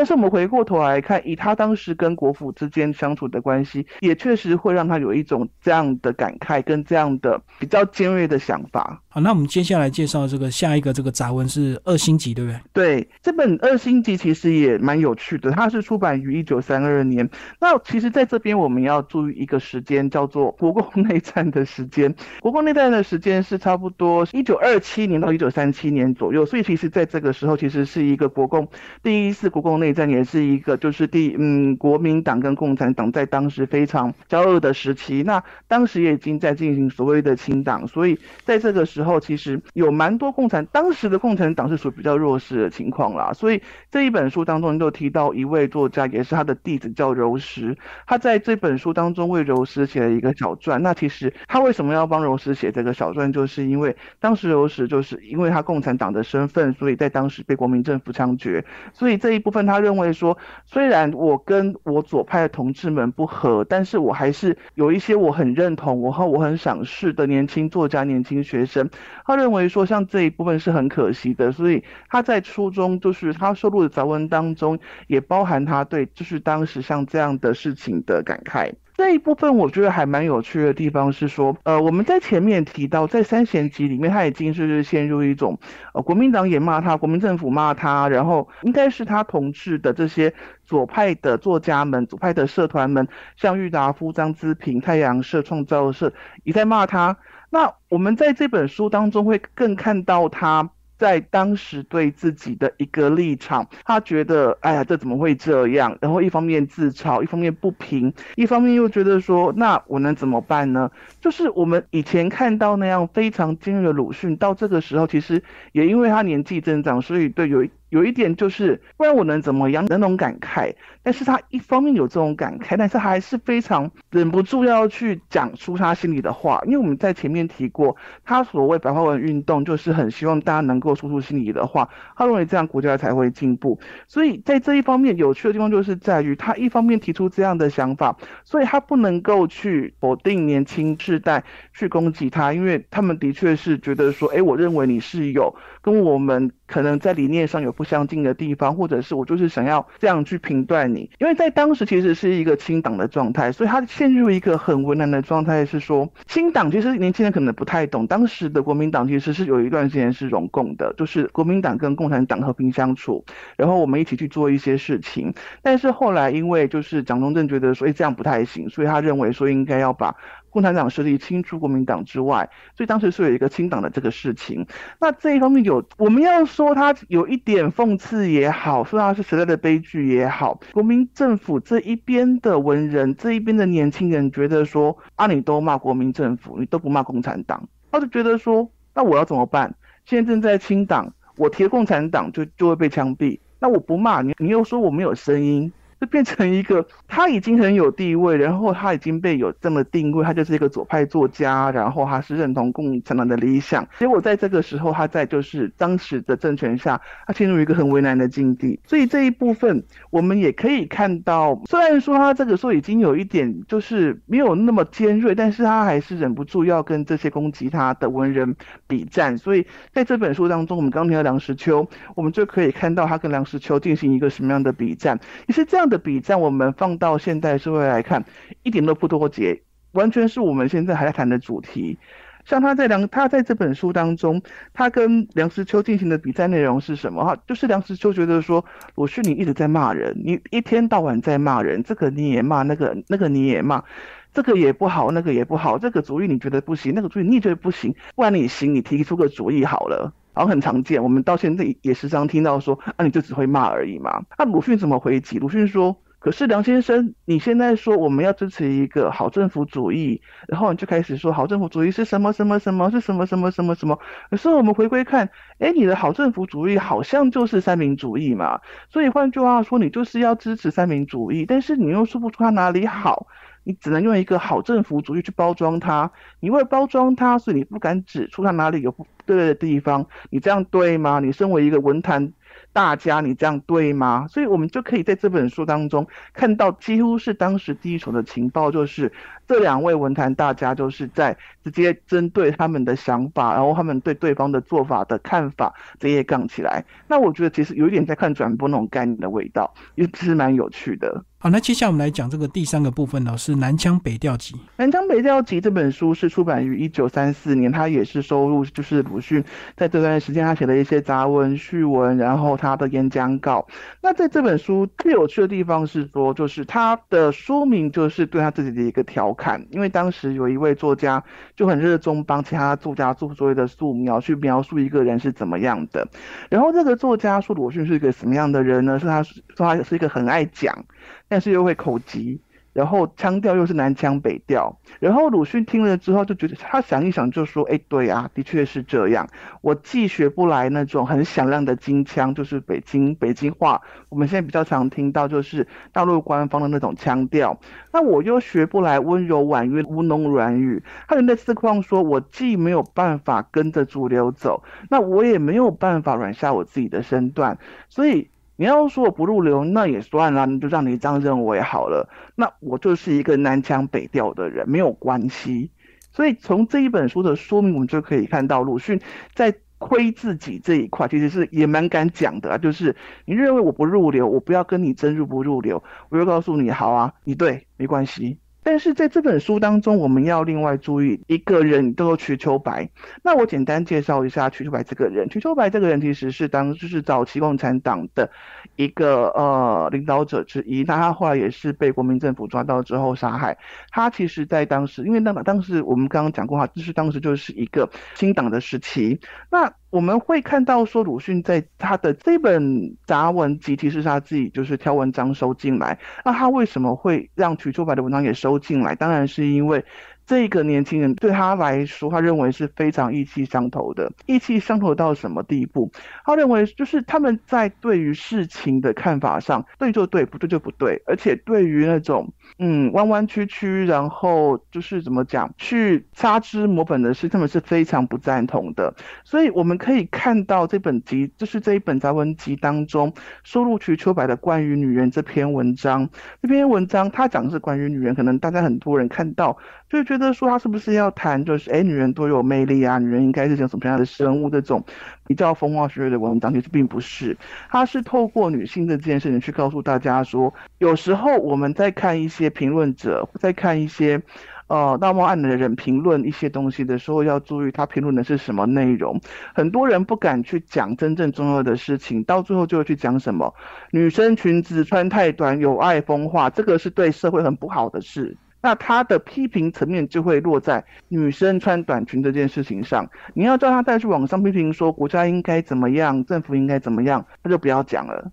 但是我们回过头来看，以他当时跟国府之间相处的关系，也确实会让他有一种这样的感慨跟这样的比较尖锐的想法。好，那我们接下来介绍这个下一个这个杂文是《二星级》，对不对？对，这本《二星级》其实也蛮有趣的，它是出版于一九三二年。那其实在这边我们要注意一个时间，叫做国共内战的时间。*laughs* 国共内战的时间是差不多一九二七年到一九三七年左右，所以其实在这个时候，其实是一个国共第一次国共内。内战，也是一个就是第嗯国民党跟共产党在当时非常骄恶的时期。那当时也已经在进行所谓的清党，所以在这个时候其实有蛮多共产当时的共产党是属于比较弱势的情况啦。所以这一本书当中就提到一位作家，也是他的弟子叫柔石，他在这本书当中为柔石写了一个小传。那其实他为什么要帮柔石写这个小传，就是因为当时柔石就是因为他共产党的身份，所以在当时被国民政府枪决。所以这一部分他认为说，虽然我跟我左派的同志们不合，但是我还是有一些我很认同，我和我很赏识的年轻作家、年轻学生。他认为说，像这一部分是很可惜的，所以他在初中就是他收录的杂文当中，也包含他对就是当时像这样的事情的感慨。这一部分我觉得还蛮有趣的地方是说，呃，我们在前面提到，在三贤集里面，他已经是陷入一种，呃，国民党也骂他，国民政府骂他，然后应该是他同志的这些左派的作家们、左派的社团们，像郁达夫、张资平、太阳社、创造社，也在骂他。那我们在这本书当中会更看到他。在当时对自己的一个立场，他觉得，哎呀，这怎么会这样？然后一方面自嘲，一方面不平，一方面又觉得说，那我能怎么办呢？就是我们以前看到那样非常尖锐的鲁迅，到这个时候，其实也因为他年纪增长，所以对有。有一点就是，不然我能怎么样？那种感慨，但是他一方面有这种感慨，但是还是非常忍不住要去讲出他心里的话。因为我们在前面提过，他所谓白话文运动，就是很希望大家能够说出心里的话。他认为这样国家才会进步。所以在这一方面有趣的地方，就是在于他一方面提出这样的想法，所以他不能够去否定年轻世代，去攻击他，因为他们的确是觉得说，哎，我认为你是有跟我们。可能在理念上有不相近的地方，或者是我就是想要这样去评断你，因为在当时其实是一个清党的状态，所以他陷入一个很为难的状态，是说清党其实年轻人可能不太懂，当时的国民党其实是有一段时间是融共的，就是国民党跟共产党和平相处，然后我们一起去做一些事情，但是后来因为就是蒋中正觉得说，这样不太行，所以他认为说应该要把。共产党势力清除国民党之外，所以当时是有一个清党的这个事情。那这一方面有，我们要说他有一点讽刺也好，说他是时代的悲剧也好，国民政府这一边的文人，这一边的年轻人觉得说，啊，你都骂国民政府，你都不骂共产党，他就觉得说，那我要怎么办？现在正在清党，我提共产党就就会被枪毙，那我不骂你，你又说我没有声音。就变成一个，他已经很有地位，然后他已经被有这么定位，他就是一个左派作家，然后他是认同共产党的理想。结果在这个时候，他在就是当时的政权下，他陷入一个很为难的境地。所以这一部分我们也可以看到，虽然说他这个时候已经有一点就是没有那么尖锐，但是他还是忍不住要跟这些攻击他的文人比战。所以在这本书当中，我们刚提到梁实秋，我们就可以看到他跟梁实秋进行一个什么样的比战，也是这样。的比战，我们放到现代社会来看，一点都不脱节，完全是我们现在还在谈的主题。像他在梁，他在这本书当中，他跟梁实秋进行的比赛内容是什么？哈，就是梁实秋觉得说，鲁迅你一直在骂人，你一天到晚在骂人，这个你也骂，那个那个你也骂，这个也不好，那个也不好，这个主意你觉得不行，那个主意你觉得不行，不然你行，你提出个主意好了。然后很常见，我们到现在也时常听到说，啊，你就只会骂而已嘛。那鲁迅怎么回击？鲁迅说，可是梁先生，你现在说我们要支持一个好政府主义，然后你就开始说好政府主义是什么什么什么是什么什么什么什么。可是我们回归看，哎，你的好政府主义好像就是三民主义嘛。所以换句话说，你就是要支持三民主义，但是你又说不出它哪里好。你只能用一个好政府主义去包装它，你为了包装它，所以你不敢指出它哪里有不对的地方。你这样对吗？你身为一个文坛大家，你这样对吗？所以我们就可以在这本书当中看到，几乎是当时第一手的情报，就是这两位文坛大家就是在直接针对他们的想法，然后他们对对方的做法的看法，这些杠起来。那我觉得其实有一点在看转播那种概念的味道，也其实蛮有趣的。好，那接下来我们来讲这个第三个部分呢，是《南腔北调集》。《南腔北调集》这本书是出版于一九三四年，它也是收录就是鲁迅在这段时间他写的一些杂文、序文，然后他的演讲稿。那在这本书最有趣的地方是说，就是他的书名就是对他自己的一个调看，因为当时有一位作家就很热衷帮其他作家做所谓的素描，去描述一个人是怎么样的。然后这个作家说鲁迅是一个什么样的人呢？是他说他是一个很爱讲，但是又会口急。然后腔调又是南腔北调，然后鲁迅听了之后就觉得，他想一想就说：“哎，对啊，的确是这样。我既学不来那种很响亮的京腔，就是北京北京话，我们现在比较常听到就是大陆官方的那种腔调，那我又学不来温柔婉约、吴侬软语。他的那次况说，我既没有办法跟着主流走，那我也没有办法软下我自己的身段，所以。”你要说我不入流，那也算了，你就让你这样认为好了。那我就是一个南腔北调的人，没有关系。所以从这一本书的说明，我们就可以看到鲁迅在亏自己这一块，其实是也蛮敢讲的啊。就是你认为我不入流，我不要跟你争入不入流，我就告诉你，好啊，你对，没关系。但是在这本书当中，我们要另外注意一个人，叫做瞿秋白。那我简单介绍一下瞿秋白这个人。瞿秋白这个人其实是当就是早期共产党的一个呃领导者之一。那他后来也是被国民政府抓到之后杀害。他其实在当时，因为那当时我们刚刚讲过哈，就是当时就是一个新党的时期。那我们会看到说，鲁迅在他的这本杂文集，其实是他自己就是挑文章收进来。那他为什么会让瞿秋白的文章也收进来？当然是因为。这个年轻人对他来说，他认为是非常意气相投的。意气相投到什么地步？他认为就是他们在对于事情的看法上，对就对，不对就不对。而且对于那种嗯弯弯曲曲，然后就是怎么讲，去擦脂抹粉的事，他们是非常不赞同的。所以我们可以看到这本集，就是这一本杂文集当中收录瞿秋白的关于女人这篇文章。这篇文章他讲的是关于女人，可能大家很多人看到就觉得。说他是不是要谈，就是哎，女人多有魅力啊，女人应该是像什么样的生物？这种比较风花雪月的文章，其实并不是。他是透过女性这件事情去告诉大家说，有时候我们在看一些评论者，在看一些呃道貌岸然的人评论一些东西的时候，要注意他评论的是什么内容。很多人不敢去讲真正重要的事情，到最后就会去讲什么女生裙子穿太短，有爱风化，这个是对社会很不好的事。那他的批评层面就会落在女生穿短裙这件事情上。你要叫他再去网上批评说国家应该怎么样，政府应该怎么样，那就不要讲了。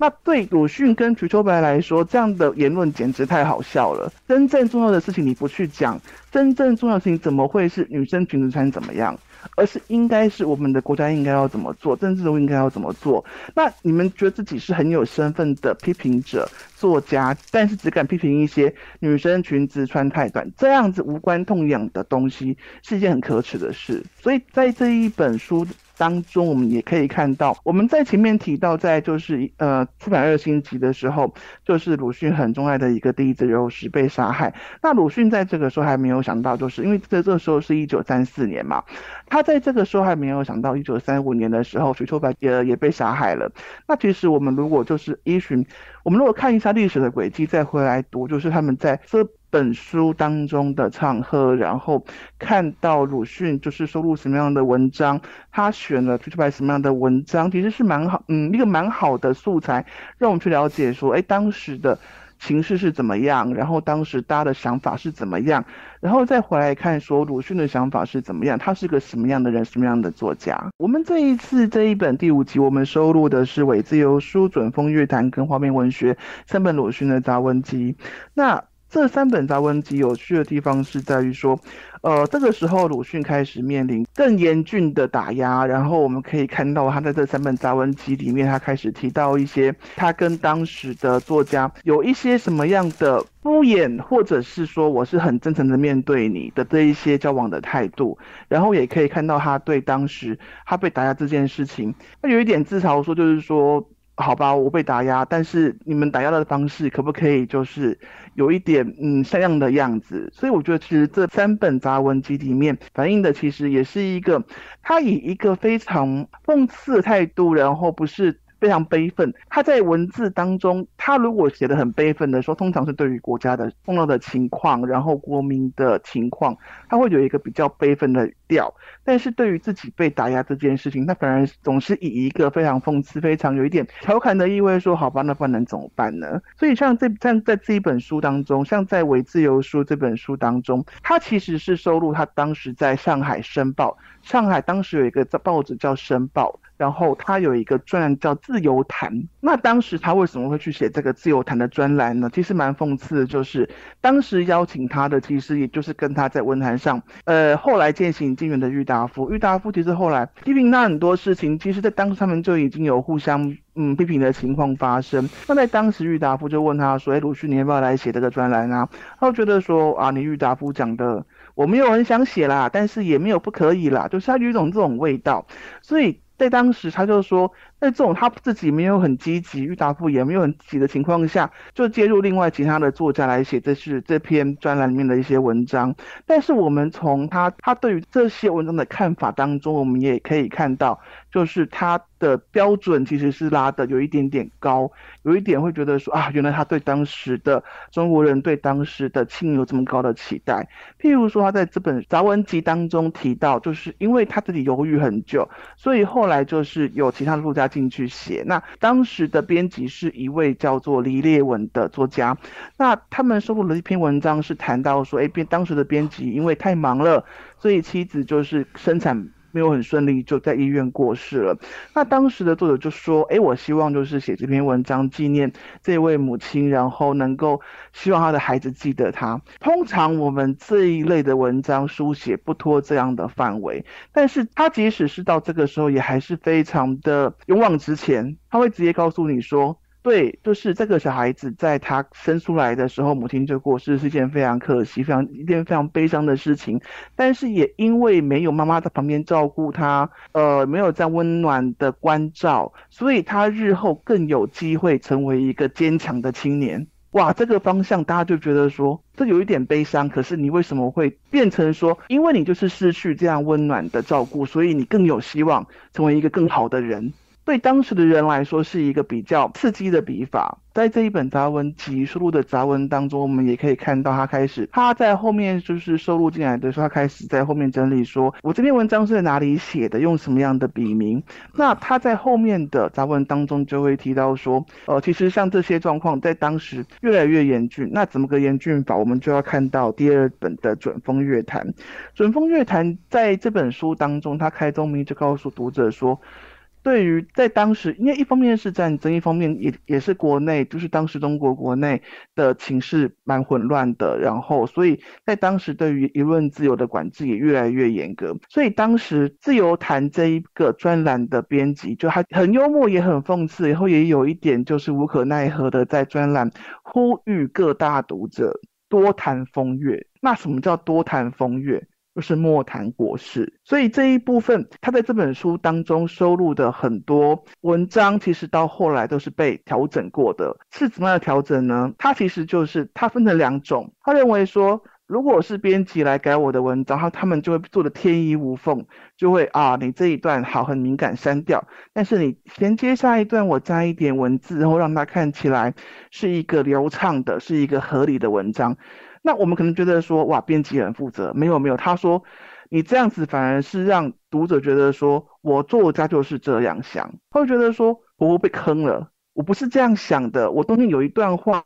那对鲁迅跟瞿秋白来说，这样的言论简直太好笑了。真正重要的事情你不去讲，真正重要的事情怎么会是女生裙子穿怎么样？而是应该是我们的国家应该要怎么做，政治应该要怎么做。那你们觉得自己是很有身份的批评者、作家，但是只敢批评一些女生裙子穿太短这样子无关痛痒的东西，是一件很可耻的事。所以在这一本书。当中，我们也可以看到，我们在前面提到，在就是呃出版二星级的时候，就是鲁迅很钟爱的一个弟子刘石被杀害。那鲁迅在这个时候还没有想到，就是因为在这个时候是一九三四年嘛，他在这个时候还没有想到一九三五年的时候，瞿秋白也也被杀害了。那其实我们如果就是依循，我们如果看一下历史的轨迹，再回来读，就是他们在这。本书当中的场合，然后看到鲁迅就是收录什么样的文章，他选了瞿秋白什么样的文章，其实是蛮好，嗯，一个蛮好的素材，让我们去了解说，哎，当时的情势是怎么样，然后当时大家的想法是怎么样，然后再回来看说鲁迅的想法是怎么样，他是个什么样的人，什么样的作家。我们这一次这一本第五集，我们收录的是伪自由书、准风乐坛跟画面文学三本鲁迅的杂文集，那。这三本杂文集有趣的地方是在于说，呃，这个时候鲁迅开始面临更严峻的打压，然后我们可以看到他在这三本杂文集里面，他开始提到一些他跟当时的作家有一些什么样的敷衍，或者是说我是很真诚的面对你的这一些交往的态度，然后也可以看到他对当时他被打压这件事情，他有一点自嘲说，就是说。好吧，我被打压，但是你们打压的方式可不可以就是有一点嗯像样的样子？所以我觉得其实这三本杂文集里面反映的其实也是一个他以一个非常讽刺的态度，然后不是非常悲愤。他在文字当中，他如果写的很悲愤的时候，通常是对于国家的重要的情况，然后国民的情况，他会有一个比较悲愤的调。但是对于自己被打压这件事情，他反而总是以一个非常讽刺、非常有一点调侃的意味说：“好吧，那不然能怎么办呢？”所以像这像在这一本书当中，像在《伪自由书》这本书当中，他其实是收录他当时在上海申报。上海当时有一个报纸叫《申报》，然后他有一个专栏叫《自由谈》。那当时他为什么会去写这个《自由谈》的专栏呢？其实蛮讽刺的，就是当时邀请他的，其实也就是跟他在文坛上，呃，后来渐行渐远的郁达夫。郁达夫其实后来批评他很多事情，其实在当时他们就已经有互相嗯批评的情况发生。那在当时，郁达夫就问他说：“哎，鲁迅，你要不要来写这个专栏啊？”他觉得说：“啊，你郁达夫讲的。”我没有很想写啦，但是也没有不可以啦，就是他有一种这种味道，所以在当时他就说，在这种他自己没有很积极，郁达夫也没有很积极的情况下，就介入另外其他的作家来写这是这篇专栏里面的一些文章。但是我们从他他对于这些文章的看法当中，我们也可以看到，就是他。的标准其实是拉的有一点点高，有一点会觉得说啊，原来他对当时的中国人对当时的庆有这么高的期待。譬如说他在这本杂文集当中提到，就是因为他自己犹豫很久，所以后来就是有其他的作家进去写。那当时的编辑是一位叫做黎烈文的作家，那他们收录了一篇文章，是谈到说，哎，编当时的编辑因为太忙了，所以妻子就是生产。没有很顺利，就在医院过世了。那当时的作者就说：“哎，我希望就是写这篇文章纪念这位母亲，然后能够希望他的孩子记得他。通常我们这一类的文章书写不脱这样的范围，但是他即使是到这个时候，也还是非常的勇往直前。他会直接告诉你说。”对，就是这个小孩子在他生出来的时候，母亲就过世，是一件非常可惜、非常一件非常悲伤的事情。但是也因为没有妈妈在旁边照顾他，呃，没有在温暖的关照，所以他日后更有机会成为一个坚强的青年。哇，这个方向大家就觉得说，这有一点悲伤。可是你为什么会变成说，因为你就是失去这样温暖的照顾，所以你更有希望成为一个更好的人？对当时的人来说，是一个比较刺激的笔法。在这一本杂文集收录的杂文当中，我们也可以看到，他开始他在后面就是收录进来的时候，他开始在后面整理说，我这篇文章是在哪里写的，用什么样的笔名。那他在后面的杂文当中就会提到说，呃，其实像这些状况在当时越来越严峻。那怎么个严峻法？我们就要看到第二本的《准风乐坛》。《准风乐坛》在这本书当中，他开宗明义就告诉读者说。对于在当时，因为一方面是战争，一方面也也是国内，就是当时中国国内的情势蛮混乱的，然后所以在当时对于言论自由的管制也越来越严格，所以当时自由谈这一个专栏的编辑就他很幽默，也很讽刺，然后也有一点就是无可奈何的在专栏呼吁各大读者多谈风月。那什么叫多谈风月？就是莫谈国事，所以这一部分他在这本书当中收录的很多文章，其实到后来都是被调整过的。是怎么样调整呢？他其实就是他分成两种。他认为说，如果是编辑来改我的文章，他他们就会做的天衣无缝，就会啊，你这一段好很敏感删掉，但是你衔接下一段，我加一点文字，然后让它看起来是一个流畅的，是一个合理的文章。那我们可能觉得说，哇，编辑很负责，没有没有，他说你这样子反而是让读者觉得说我作家就是这样想，他会觉得说我被坑了，我不是这样想的，我中间有一段话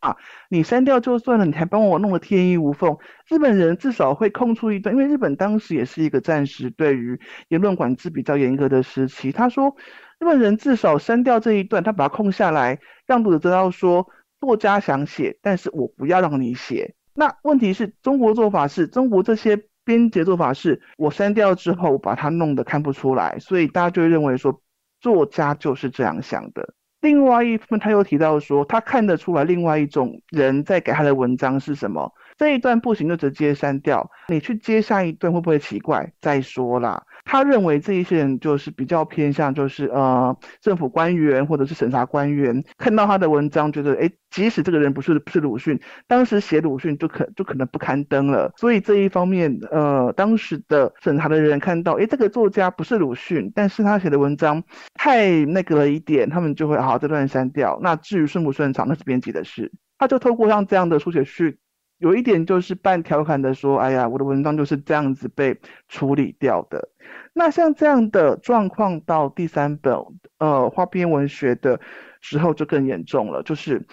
你删掉就算了，你还帮我弄得天衣无缝。日本人至少会空出一段，因为日本当时也是一个暂时对于言论管制比较严格的时期。他说日本人至少删掉这一段，他把它空下来，让读者知道说作家想写，但是我不要让你写。那问题是中国做法是中国这些编辑做法是，我删掉之后把它弄得看不出来，所以大家就会认为说作家就是这样想的。另外一份他又提到说，他看得出来另外一种人在给他的文章是什么，这一段不行就直接删掉，你去接下一段会不会奇怪？再说啦。他认为这一些人就是比较偏向就是呃政府官员或者是审查官员，看到他的文章觉得哎，即使这个人不是不是鲁迅，当时写鲁迅就可就可能不刊登了。所以这一方面呃当时的审查的人看到哎这个作家不是鲁迅，但是他写的文章太那个了一点，他们就会好这段删掉。那至于顺不顺畅，那是编辑的事。他就透过像这样的书写去。有一点就是半调侃的说：“哎呀，我的文章就是这样子被处理掉的。”那像这样的状况到第三本呃花边文学的时候就更严重了。就是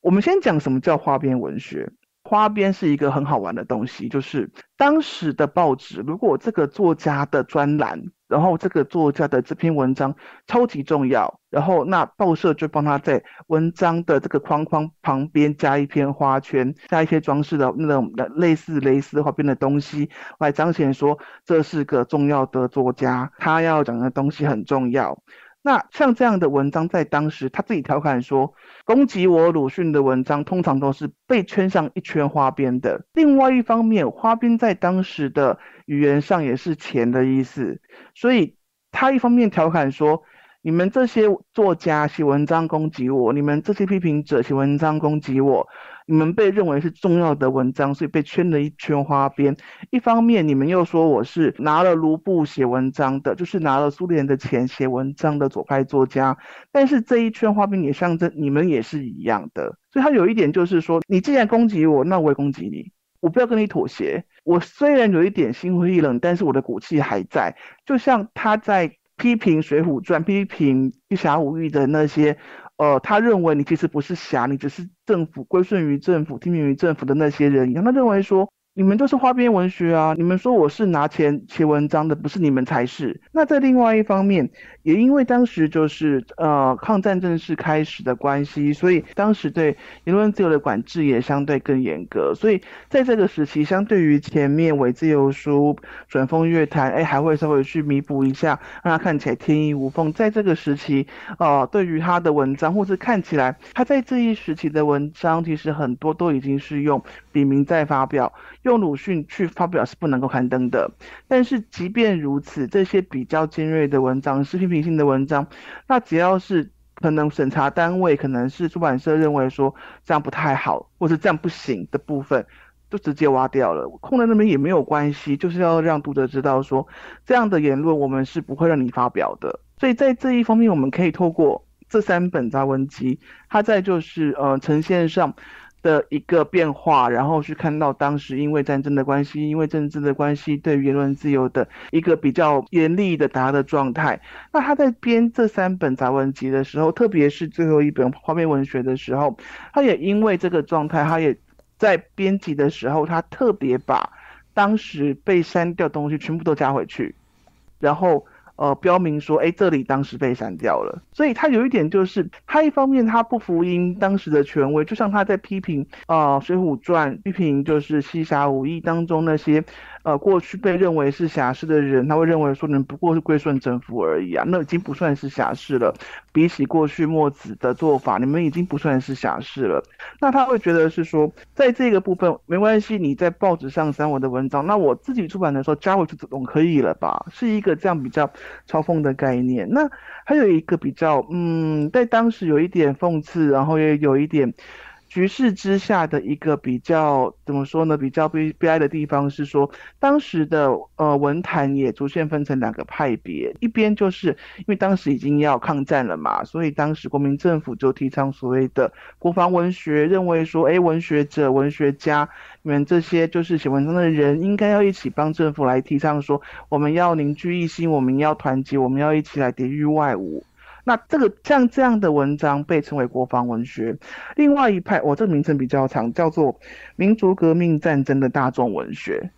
我们先讲什么叫花边文学。花边是一个很好玩的东西，就是当时的报纸，如果这个作家的专栏，然后这个作家的这篇文章超级重要，然后那报社就帮他在文章的这个框框旁边加一篇花圈，加一些装饰的那种类似蕾丝花边的东西，来彰显说这是个重要的作家，他要讲的东西很重要。那像这样的文章，在当时他自己调侃说，攻击我鲁迅的文章，通常都是被圈上一圈花边的。另外一方面，花边在当时的语言上也是钱的意思，所以他一方面调侃说。你们这些作家写文章攻击我，你们这些批评者写文章攻击我，你们被认为是重要的文章，所以被圈了一圈花边。一方面，你们又说我是拿了卢布写文章的，就是拿了苏联的钱写文章的左派作家。但是这一圈花边也象征你们也是一样的。所以他有一点就是说，你既然攻击我，那我也攻击你，我不要跟你妥协。我虽然有一点心灰意冷，但是我的骨气还在。就像他在。批评《水浒传》，批评一侠五义的那些，呃，他认为你其实不是侠，你只是政府归顺于政府、听命于政府的那些人一样，他认为说。你们都是花边文学啊！你们说我是拿钱写文章的，不是你们才是。那在另外一方面，也因为当时就是呃抗战正式开始的关系，所以当时对言论自由的管制也相对更严格。所以在这个时期，相对于前面伪自由书、转风乐坛，哎，还会稍微去弥补一下，让他看起来天衣无缝。在这个时期，呃，对于他的文章，或是看起来他在这一时期的文章，其实很多都已经是用笔名在发表。用鲁迅去发表是不能够刊登的，但是即便如此，这些比较尖锐的文章是批评性的文章，那只要是可能审查单位可能是出版社认为说这样不太好，或是这样不行的部分，就直接挖掉了。空的那边也没有关系，就是要让读者知道说这样的言论我们是不会让你发表的。所以在这一方面，我们可以透过这三本杂文集，它在就是呃呈现上。的一个变化，然后去看到当时因为战争的关系，因为政治的关系，对言论自由的一个比较严厉的打压的状态。那他在编这三本杂文集的时候，特别是最后一本画面文学的时候，他也因为这个状态，他也在编辑的时候，他特别把当时被删掉东西全部都加回去，然后。呃，标明说，哎，这里当时被删掉了，所以他有一点就是，他一方面他不服膺当时的权威，就像他在批评啊《水浒传》，批评就是西侠武义当中那些。呃，过去被认为是侠士的人，他会认为说，你们不过是归顺政府而已啊，那已经不算是侠士了。比起过去墨子的做法，你们已经不算是侠士了。那他会觉得是说，在这个部分没关系，你在报纸上删我的文章，那我自己出版的时候加回去总可以了吧？是一个这样比较嘲讽的概念。那还有一个比较，嗯，在当时有一点讽刺，然后也有一点。局势之下的一个比较怎么说呢？比较悲悲哀的地方是说，当时的呃文坛也逐渐分成两个派别，一边就是因为当时已经要抗战了嘛，所以当时国民政府就提倡所谓的国防文学，认为说，哎，文学者、文学家，你们这些就是写文章的人，应该要一起帮政府来提倡说，我们要凝聚一心，我们要团结，我们要一起来抵御外侮。那这个像这样的文章被称为国防文学，另外一派，我这个名称比较长，叫做民族革命战争的大众文学。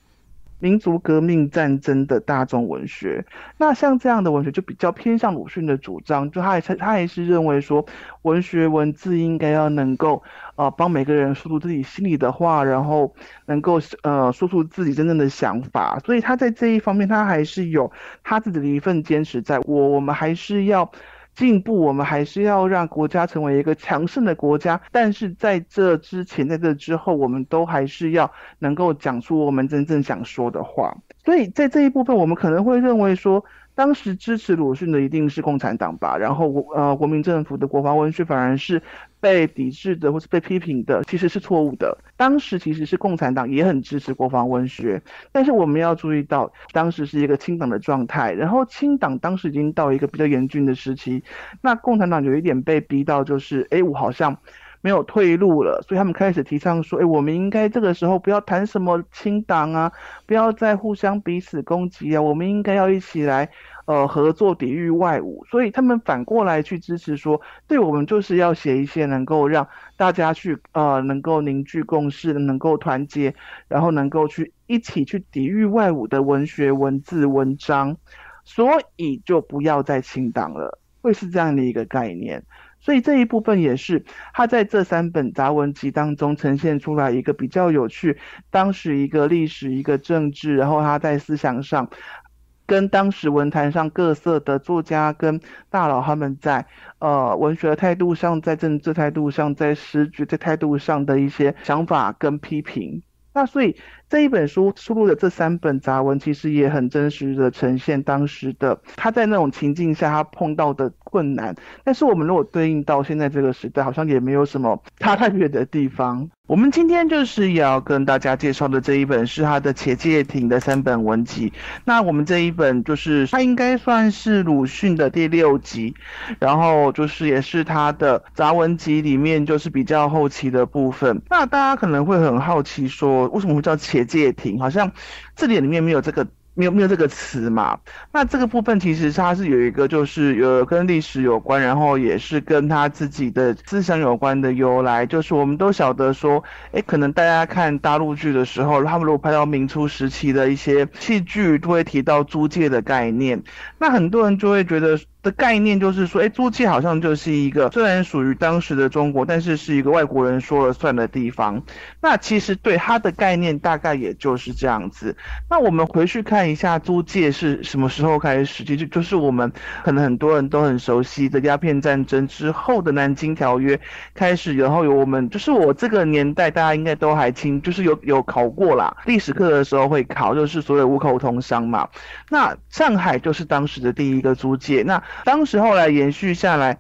民族革命战争的大众文学，那像这样的文学就比较偏向鲁迅的主张，就他也他也是认为说，文学文字应该要能够呃帮每个人说出自己心里的话，然后能够呃说出自己真正的想法，所以他在这一方面他还是有他自己的一份坚持，在我我们还是要。进步，我们还是要让国家成为一个强盛的国家。但是在这之前，在这之后，我们都还是要能够讲出我们真正想说的话。所以在这一部分，我们可能会认为说。当时支持鲁迅的一定是共产党吧，然后国呃国民政府的国防文学反而是被抵制的或是被批评的，其实是错误的。当时其实是共产党也很支持国防文学，但是我们要注意到，当时是一个清党的状态，然后清党当时已经到一个比较严峻的时期，那共产党有一点被逼到就是，哎，我好像。没有退路了，所以他们开始提倡说：“哎，我们应该这个时候不要谈什么清党啊，不要再互相彼此攻击啊，我们应该要一起来，呃，合作抵御外侮。”所以他们反过来去支持说：“对我们就是要写一些能够让大家去，呃，能够凝聚共识，能够团结，然后能够去一起去抵御外侮的文学文字文章，所以就不要再清党了，会是这样的一个概念。”所以这一部分也是他在这三本杂文集当中呈现出来一个比较有趣，当时一个历史一个政治，然后他在思想上跟当时文坛上各色的作家跟大佬他们在呃文学态度上，在政治态度上，在诗句在态度上的一些想法跟批评。那所以这一本书收录的这三本杂文，其实也很真实的呈现当时的他在那种情境下他碰到的困难。但是我们如果对应到现在这个时代，好像也没有什么 *laughs* 差太远的地方。我们今天就是要跟大家介绍的这一本是他的《且介亭》的三本文集。那我们这一本就是他应该算是鲁迅的第六集，然后就是也是他的杂文集里面就是比较后期的部分。那大家可能会很好奇说，为什么会叫《且且介亭》？好像字典里面没有这个。没有没有这个词嘛？那这个部分其实它是有一个，就是有跟历史有关，然后也是跟他自己的思想有关的由来。就是我们都晓得说，哎，可能大家看大陆剧的时候，他们如果拍到明初时期的一些戏剧，都会提到租界的概念，那很多人就会觉得。的概念就是说，哎，租界好像就是一个虽然属于当时的中国，但是是一个外国人说了算的地方。那其实对它的概念大概也就是这样子。那我们回去看一下租界是什么时候开始，其实就是我们可能很多人都很熟悉的鸦片战争之后的南京条约开始，然后有我们就是我这个年代大家应该都还清，就是有有考过啦，历史课的时候会考，就是所有五口通商嘛。那上海就是当时的第一个租界，那。当时后来延续下来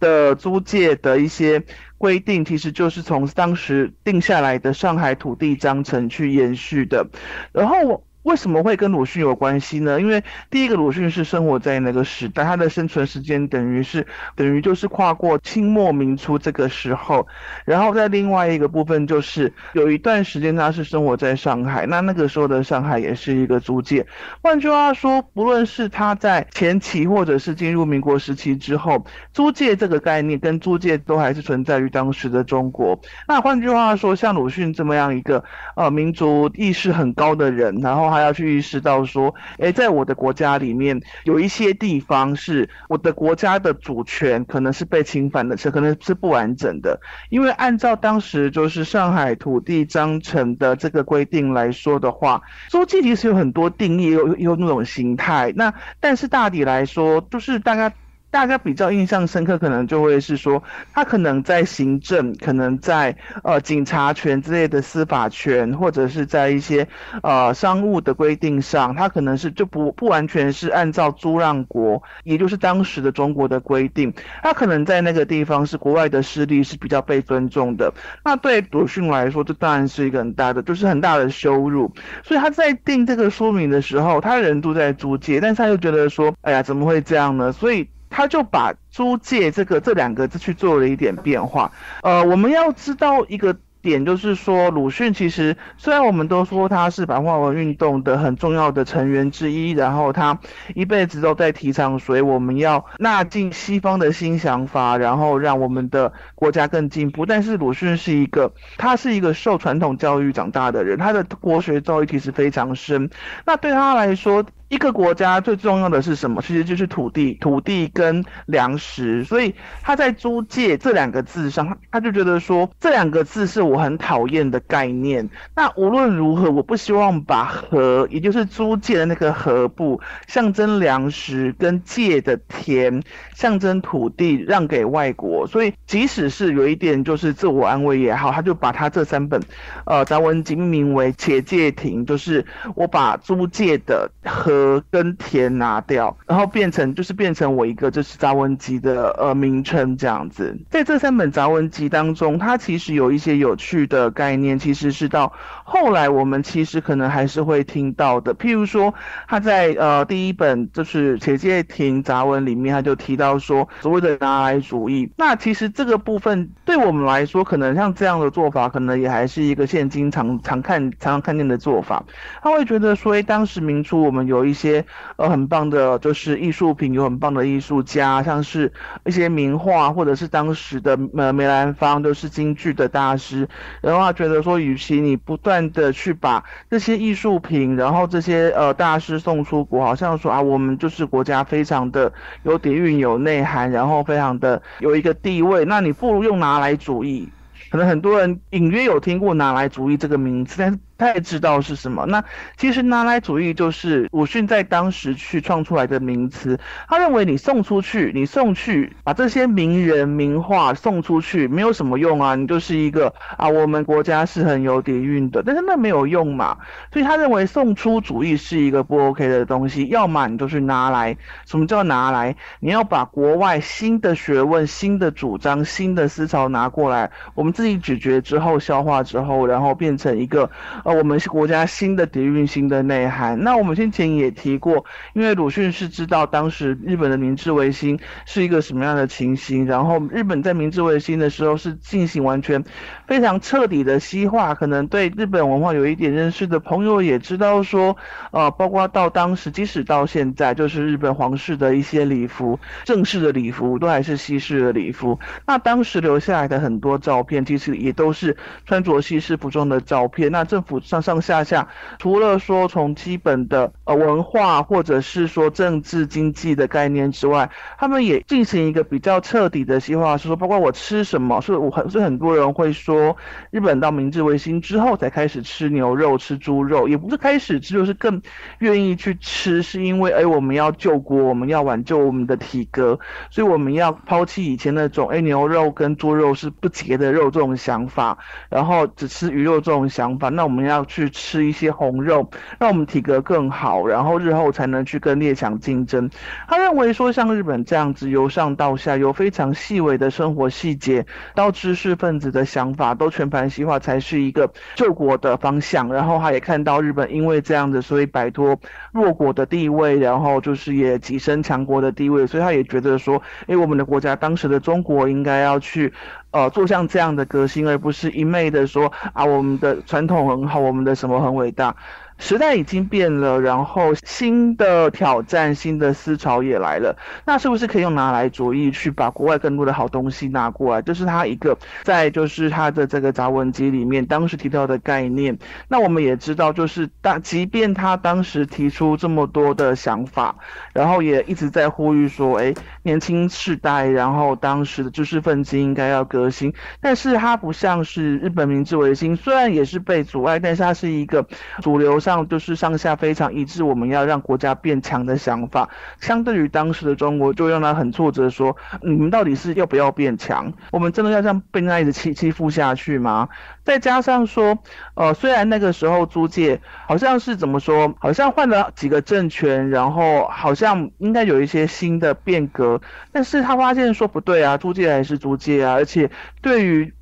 的租界的一些规定，其实就是从当时定下来的上海土地章程去延续的，然后。为什么会跟鲁迅有关系呢？因为第一个，鲁迅是生活在那个时代，他的生存时间等于是等于就是跨过清末民初这个时候。然后在另外一个部分，就是有一段时间他是生活在上海，那那个时候的上海也是一个租界。换句话说，不论是他在前期，或者是进入民国时期之后，租界这个概念跟租界都还是存在于当时的中国。那换句话说，像鲁迅这么样一个呃民族意识很高的人，然后。他要去意识到说，哎，在我的国家里面，有一些地方是我的国家的主权可能是被侵犯的，是可能是不完整的。因为按照当时就是上海土地章程的这个规定来说的话，租界其实有很多定义，有有那种形态。那但是大体来说，就是大家。大家比较印象深刻，可能就会是说，他可能在行政，可能在呃警察权之类的司法权，或者是在一些呃商务的规定上，他可能是就不不完全是按照租让国，也就是当时的中国的规定，他可能在那个地方是国外的势力是比较被尊重的。那对鲁迅来说，这当然是一个很大的，就是很大的羞辱。所以他在定这个说明的时候，他人都在租界，但是他又觉得说，哎呀，怎么会这样呢？所以。他就把租界这个这两个字去做了一点变化。呃，我们要知道一个点，就是说鲁迅其实虽然我们都说他是白话文运动的很重要的成员之一，然后他一辈子都在提倡，所以我们要纳进西方的新想法，然后让我们的国家更进步。但是鲁迅是一个，他是一个受传统教育长大的人，他的国学教育其实非常深。那对他来说，一个国家最重要的是什么？其实就是土地，土地跟粮食。所以他在租界这两个字上，他就觉得说这两个字是我。很讨厌的概念。那无论如何，我不希望把禾，也就是租界的那个禾部，象征粮食跟界的田，象征土地让给外国。所以，即使是有一点就是自我安慰也好，他就把他这三本，呃，杂文集命名为“且界亭”，就是我把租界的和跟田拿掉，然后变成就是变成我一个就是杂文集的呃名称这样子。在这三本杂文集当中，它其实有一些有趣的概念，其实是到后来我们其实可能还是会听到的。譬如说，他在呃第一本就是《且介亭杂文》里面，他就提到说所谓的拿来主义。那其实这个部分对我们来说，可能像这样的做法，可能也还是一个现今常常看常常看见的做法。他会觉得说，哎，当时明初我们有一些呃很棒的，就是艺术品，有很棒的艺术家，像是一些名画，或者是当时的呃梅兰芳都是京剧的大师。然后他觉得说，与其你不断的去把这些艺术品，然后这些呃大师送出国，好像说啊，我们就是国家非常的有底蕴、有内涵，然后非常的有一个地位，那你不如用拿来主义。可能很多人隐约有听过拿来主义这个名字，但是。太知道是什么。那其实拿来主义就是鲁迅在当时去创出来的名词。他认为你送出去，你送去把这些名人名画送出去没有什么用啊，你就是一个啊，我们国家是很有底蕴的，但是那没有用嘛。所以他认为送出主义是一个不 OK 的东西。要么你就是拿来，什么叫拿来？你要把国外新的学问、新的主张、新的思潮拿过来，我们自己咀嚼之后、消化之后，然后变成一个。我们是国家新的底蕴、新的内涵。那我们先前也提过，因为鲁迅是知道当时日本的明治维新是一个什么样的情形，然后日本在明治维新的时候是进行完全非常彻底的西化。可能对日本文化有一点认识的朋友也知道说，呃，包括到当时，即使到现在，就是日本皇室的一些礼服，正式的礼服都还是西式的礼服。那当时留下来的很多照片，其实也都是穿着西式服装的照片。那政府。上上下下，除了说从基本的呃文化或者是说政治经济的概念之外，他们也进行一个比较彻底的西化，是说包括我吃什么，是我很是很多人会说，日本到明治维新之后才开始吃牛肉、吃猪肉，也不是开始吃，就是更愿意去吃，是因为哎我们要救国，我们要挽救我们的体格，所以我们要抛弃以前那种哎牛肉跟猪肉是不洁的肉这种想法，然后只吃鱼肉这种想法，那我们要。要去吃一些红肉，让我们体格更好，然后日后才能去跟列强竞争。他认为说，像日本这样子，由上到下，由非常细微的生活细节到知识分子的想法，都全盘西化，才是一个救国的方向。然后他也看到日本因为这样子，所以摆脱弱国的地位，然后就是也跻身强国的地位。所以他也觉得说，哎，我们的国家当时的中国应该要去。呃，做像这样的革新，而不是一昧的说啊，我们的传统很好，我们的什么很伟大。时代已经变了，然后新的挑战、新的思潮也来了。那是不是可以用拿来主义去把国外更多的好东西拿过来？这是他一个在就是他的这个杂文集里面当时提到的概念。那我们也知道，就是当即便他当时提出这么多的想法，然后也一直在呼吁说，哎，年轻世代，然后当时的知识分子应该要革新。但是他不像是日本明治维新，虽然也是被阻碍，但是他是一个主流上。上就是上下非常一致，我们要让国家变强的想法，相对于当时的中国，就让他很挫折，说你们到底是要不要变强？我们真的要这样被那一直欺欺负下去吗？再加上说，呃，虽然那个时候租界好像是怎么说，好像换了几个政权，然后好像应该有一些新的变革，但是他发现说不对啊，租界还是租界啊，而且对于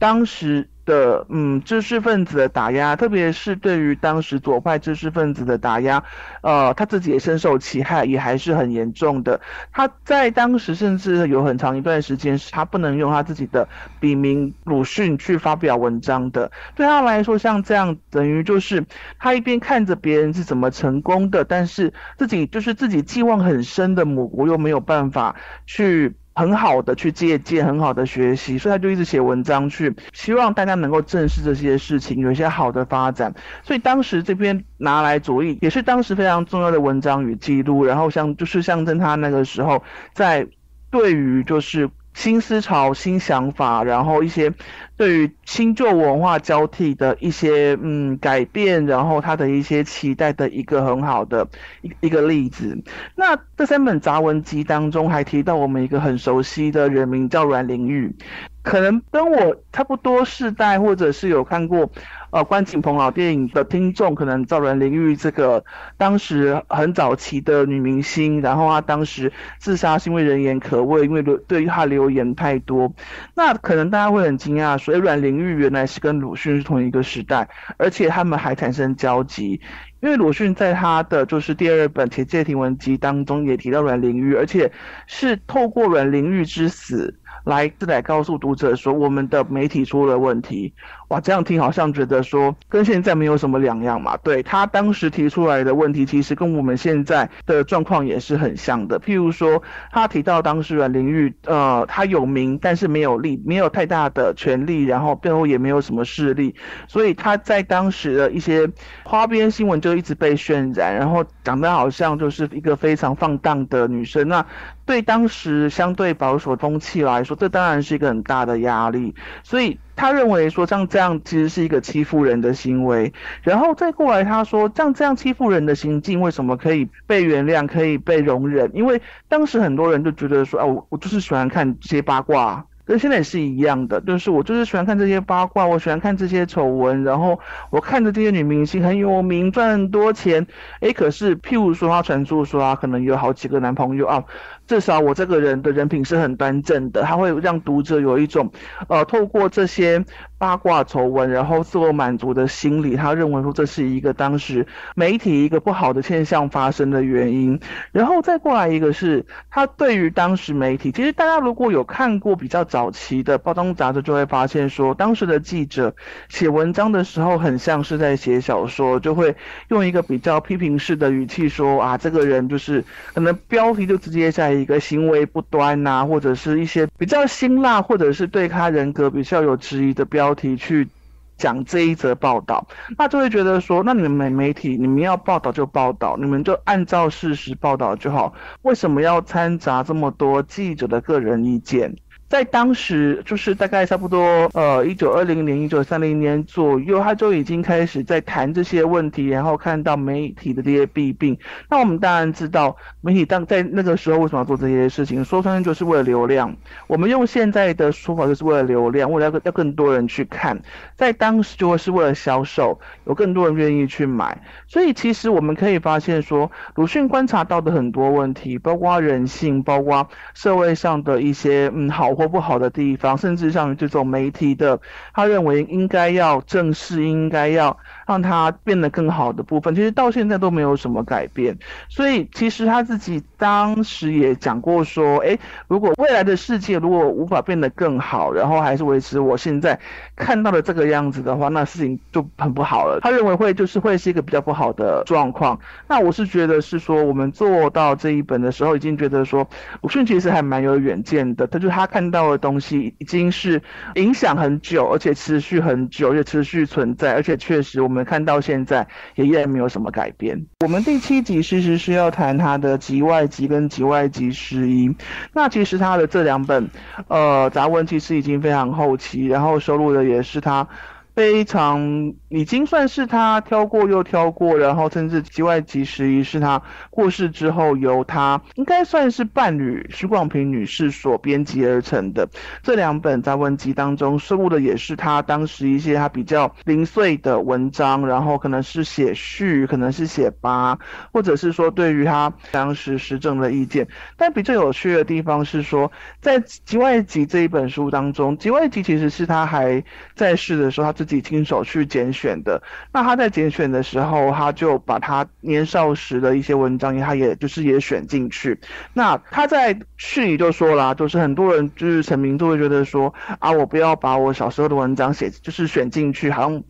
当时。的嗯，知识分子的打压，特别是对于当时左派知识分子的打压，呃，他自己也深受其害，也还是很严重的。他在当时甚至有很长一段时间是他不能用他自己的笔名鲁迅去发表文章的。对他来说，像这样等于就是他一边看着别人是怎么成功的，但是自己就是自己寄望很深的母国又没有办法去。很好的去借鉴，很好的学习，所以他就一直写文章去，希望大家能够正视这些事情，有一些好的发展。所以当时这篇拿来主义也是当时非常重要的文章与记录，然后像就是象征他那个时候在对于就是。新思潮、新想法，然后一些对于新旧文化交替的一些嗯改变，然后他的一些期待的一个很好的一一个例子。那这三本杂文集当中还提到我们一个很熟悉的人名叫阮玲玉，可能跟我差不多世代，或者是有看过。呃，关锦鹏老电影的听众可能赵然林玉这个当时很早期的女明星，然后她当时自杀是因为人言可畏，因为对于她留言太多，那可能大家会很惊讶，所以阮玲玉原来是跟鲁迅是同一个时代，而且他们还产生交集，因为鲁迅在他的就是第二本《铁戒亭文集》当中也提到阮玲玉，而且是透过阮玲玉之死。来，来告诉读者说，我们的媒体出了问题。哇，这样听好像觉得说跟现在没有什么两样嘛。对他当时提出来的问题，其实跟我们现在的状况也是很像的。譬如说，他提到当事人林玉，呃，他有名，但是没有利，没有太大的权利，然后背后也没有什么势力，所以他在当时的一些花边新闻就一直被渲染，然后长得好像就是一个非常放荡的女生。那对当时相对保守风气来说，这当然是一个很大的压力。所以他认为说，像这样其实是一个欺负人的行为。然后再过来，他说，像这样欺负人的行径，为什么可以被原谅，可以被容忍？因为当时很多人就觉得说，啊，我我就是喜欢看这些八卦。跟现在也是一样的，就是我就是喜欢看这些八卦，我喜欢看这些丑闻，然后我看着这些女明星很有名，赚很多钱，诶，可是譬如说她传出说她可能有好几个男朋友啊，至少我这个人的人品是很端正的，他会让读者有一种，呃，透过这些。八卦丑闻，然后自我满足的心理，他认为说这是一个当时媒体一个不好的现象发生的原因。然后再过来一个是他对于当时媒体，其实大家如果有看过比较早期的包装杂志，就会发现说当时的记者写文章的时候，很像是在写小说，就会用一个比较批评式的语气说啊，这个人就是可能标题就直接在一个行为不端呐，或者是一些比较辛辣，或者是对他人格比较有质疑的标。题去讲这一则报道，那就会觉得说，那你们媒体，你们要报道就报道，你们就按照事实报道就好，为什么要掺杂这么多记者的个人意见？在当时，就是大概差不多，呃，一九二零年、一九三零年左右，他就已经开始在谈这些问题，然后看到媒体的这些弊病。那我们当然知道，媒体当在那个时候为什么要做这些事情？说穿就是为了流量。我们用现在的说法，就是为了流量，为了要要更多人去看。在当时就会是为了销售，有更多人愿意去买。所以其实我们可以发现说，鲁迅观察到的很多问题，包括人性，包括社会上的一些嗯好。活不好的地方，甚至像这种媒体的，他认为应该要正视，应该要让他变得更好的部分，其实到现在都没有什么改变。所以其实他自己当时也讲过说，哎，如果未来的世界如果无法变得更好，然后还是维持我现在看到的这个样子的话，那事情就很不好了。他认为会就是会是一个比较不好的状况。那我是觉得是说，我们做到这一本的时候，已经觉得说鲁迅其实还蛮有远见的。他就他看。到的东西已经是影响很久，而且持续很久，也持续存在，而且确实我们看到现在也依然没有什么改变。我们第七集其实是要谈他的集外集跟集外集诗音，那其实他的这两本呃杂文其实已经非常后期，然后收录的也是他。非常已经算是他挑过又挑过，然后甚至集外集十一是他过世之后由他应该算是伴侣徐广平女士所编辑而成的这两本杂文集当中收录的也是他当时一些他比较零碎的文章，然后可能是写序，可能是写八，或者是说对于他当时时政的意见。但比较有趣的地方是说，在集外集这一本书当中，集外集其实是他还在世的时候他自。己亲手去拣选的，那他在拣选的时候，他就把他年少时的一些文章，他也就是也选进去。那他在序里就说啦，就是很多人就是成名都会觉得说啊，我不要把我小时候的文章写，就是选进去，好像。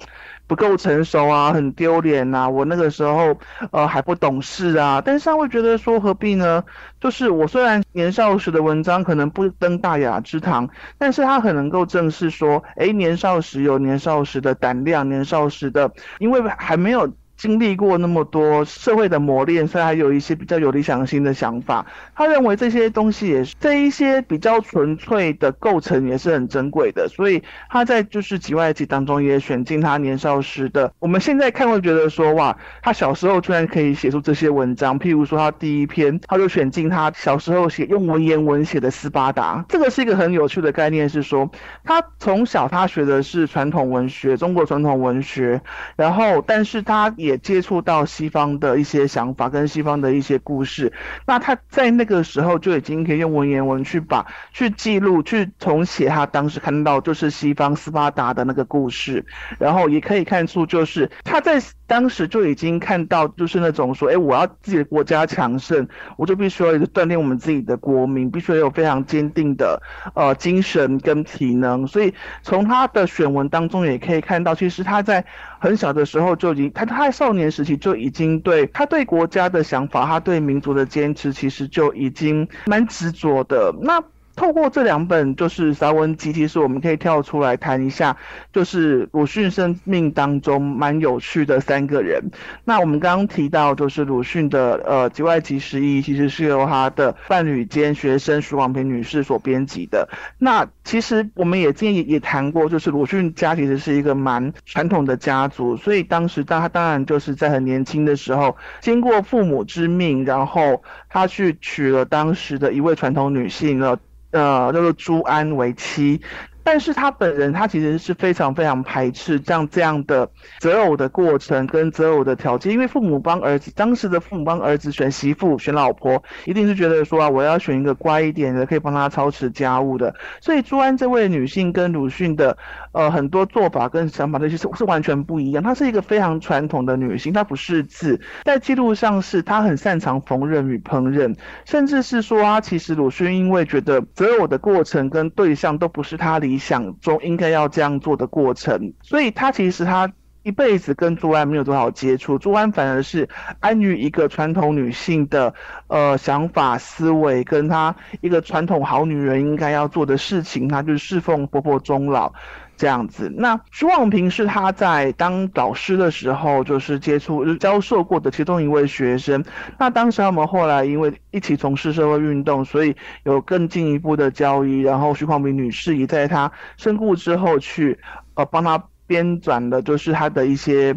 不够成熟啊，很丢脸呐！我那个时候呃还不懂事啊，但是他会觉得说何必呢？就是我虽然年少时的文章可能不登大雅之堂，但是他很能够正视说，哎，年少时有年少时的胆量，年少时的因为还没有。经历过那么多社会的磨练，所以还有一些比较有理想性的想法。他认为这些东西也是这一些比较纯粹的构成也是很珍贵的，所以他在就是《集外集》当中也选进他年少时的。我们现在看会觉得说哇，他小时候居然可以写出这些文章。譬如说他第一篇，他就选进他小时候写用文言文写的《斯巴达》。这个是一个很有趣的概念，是说他从小他学的是传统文学，中国传统文学，然后但是他也也接触到西方的一些想法跟西方的一些故事。那他在那个时候就已经可以用文言文去把去记录、去重写他当时看到就是西方斯巴达的那个故事，然后也可以看出就是他在当时就已经看到就是那种说，哎，我要自己的国家强盛，我就必须要锻炼我们自己的国民，必须要有非常坚定的呃精神跟体能。所以从他的选文当中也可以看到，其实他在很小的时候就已经，他他少年时期就已经对他对国家的想法，他对民族的坚持，其实就已经蛮执着的。那。透过这两本就是杂文集，其实我们可以跳出来谈一下，就是鲁迅生命当中蛮有趣的三个人。那我们刚刚提到，就是鲁迅的呃《集外集十一》，其实是由他的伴侣兼学生徐广平女士所编辑的。那其实我们也建议也谈过，就是鲁迅家其实是一个蛮传统的家族，所以当时当他当然就是在很年轻的时候，经过父母之命，然后他去娶了当时的一位传统女性了。呃，叫做朱安为妻。但是他本人，他其实是非常非常排斥像这样的择偶的过程跟择偶的条件，因为父母帮儿子，当时的父母帮儿子选媳妇、选老婆，一定是觉得说啊，我要选一个乖一点的，可以帮他操持家务的。所以朱安这位女性跟鲁迅的呃很多做法跟想法，那些是是完全不一样。她是一个非常传统的女性，她不识字，在记录上是她很擅长缝纫与烹饪，甚至是说啊，其实鲁迅因为觉得择偶的过程跟对象都不是他理。想中应该要这样做的过程，所以他其实他一辈子跟朱安没有多少接触，朱安反而是安于一个传统女性的呃想法思维，跟她一个传统好女人应该要做的事情，她就是侍奉婆婆终老。这样子，那徐望平是他在当导师的时候，就是接触教授过的其中一位学生。那当时他们后来因为一起从事社会运动，所以有更进一步的交易。然后徐望平女士也在他身故之后去，呃，帮他编纂的，就是他的一些。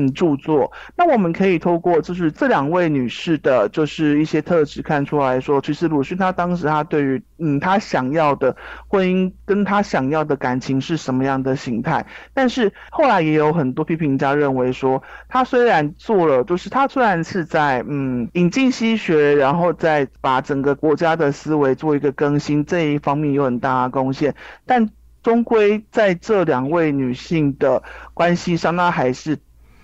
嗯，著作。那我们可以透过就是这两位女士的，就是一些特质看出来说，其实鲁迅他当时他对于嗯他想要的婚姻跟他想要的感情是什么样的形态。但是后来也有很多批评家认为说，他虽然做了，就是他虽然是在嗯引进西学，然后再把整个国家的思维做一个更新这一方面有很大的贡献，但终归在这两位女性的关系上，那还是。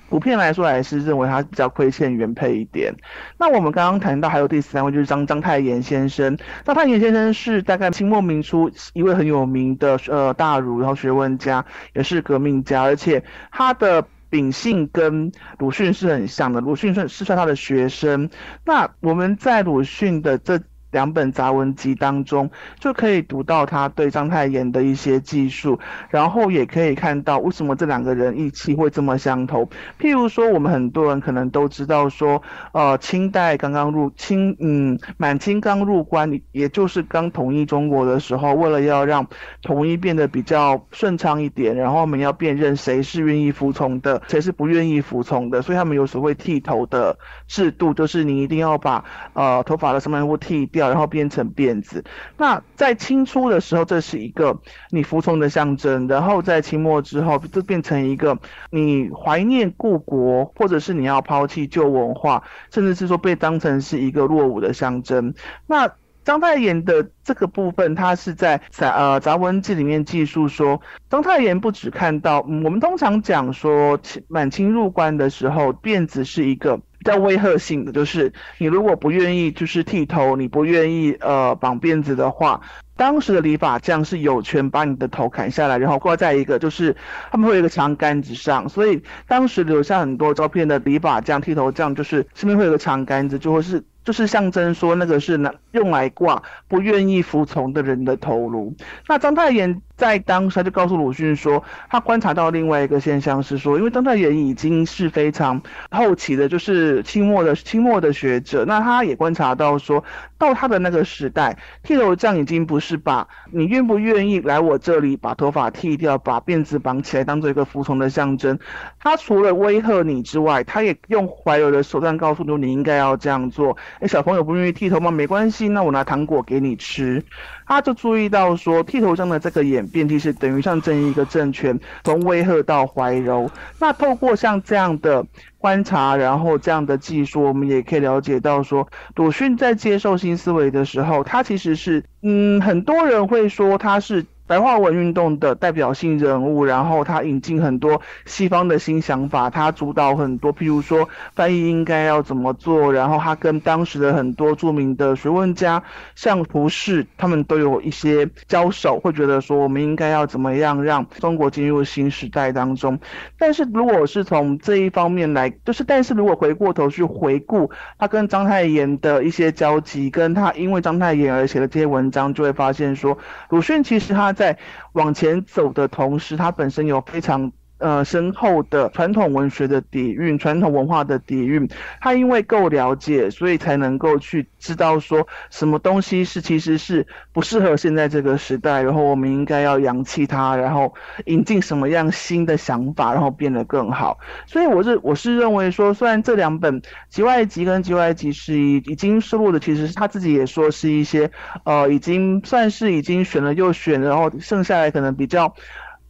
普遍来说，还是认为他比较亏欠原配一点。那我们刚刚谈到还有第三位，就是张张太炎先生。张太炎先生是大概清末明初一位很有名的呃大儒，然后学问家，也是革命家，而且他的秉性跟鲁迅是很像的。鲁迅算是算他的学生。那我们在鲁迅的这。两本杂文集当中，就可以读到他对章太炎的一些技术，然后也可以看到为什么这两个人义气会这么相投。譬如说，我们很多人可能都知道说，呃，清代刚刚入清，嗯，满清刚入关，也就是刚统一中国的时候，为了要让统一变得比较顺畅一点，然后我们要辨认谁是愿意服从的，谁是不愿意服从的，所以他们有所谓剃头的制度，就是你一定要把呃头发的上面部剃掉。然后变成辫子。那在清初的时候，这是一个你服从的象征；然后在清末之后，就变成一个你怀念故国，或者是你要抛弃旧文化，甚至是说被当成是一个落伍的象征。那张太炎的这个部分，他是在杂呃杂文记里面记述说，张太炎不只看到，我们通常讲说满清入关的时候，辫子是一个。比较威吓性的就是，你如果不愿意就是剃头，你不愿意呃绑辫子的话，当时的理发匠是有权把你的头砍下来，然后挂在一个就是他们会有一个长杆子上，所以当时留下很多照片的理发匠、剃头匠，就是身边会有个长杆子，就会是就是象征说那个是拿用来挂不愿意服从的人的头颅。那张太炎在当时他就告诉鲁迅说，他观察到另外一个现象是说，因为当代人已经是非常后期的，就是清末的清末的学者，那他也观察到说，到他的那个时代，剃头匠已经不是把你愿不愿意来我这里把头发剃掉，把辫子绑起来当做一个服从的象征，他除了威吓你之外，他也用怀柔的手段告诉你你应该要这样做。哎，小朋友不愿意剃头吗？没关系，那我拿糖果给你吃。他就注意到说，剃头匠的这个演变，其实等于象征一个政权从威吓到怀柔。那透过像这样的观察，然后这样的技术，我们也可以了解到说，鲁迅在接受新思维的时候，他其实是，嗯，很多人会说他是。白话文运动的代表性人物，然后他引进很多西方的新想法，他主导很多，譬如说翻译应该要怎么做，然后他跟当时的很多著名的学问家，像胡适，他们都有一些交手，会觉得说我们应该要怎么样让中国进入新时代当中。但是如果是从这一方面来，就是但是如果回过头去回顾他跟章太炎的一些交集，跟他因为章太炎而写的这些文章，就会发现说鲁迅其实他。在往前走的同时，它本身有非常。呃，深厚的传统文学的底蕴，传统文化的底蕴，他因为够了解，所以才能够去知道说什么东西是其实是不适合现在这个时代，然后我们应该要扬弃它，然后引进什么样新的想法，然后变得更好。所以我是我是认为说，虽然这两本《集外集》跟《集外集》是已已经收录的，其实是他自己也说是一些呃，已经算是已经选了又选，然后剩下来可能比较。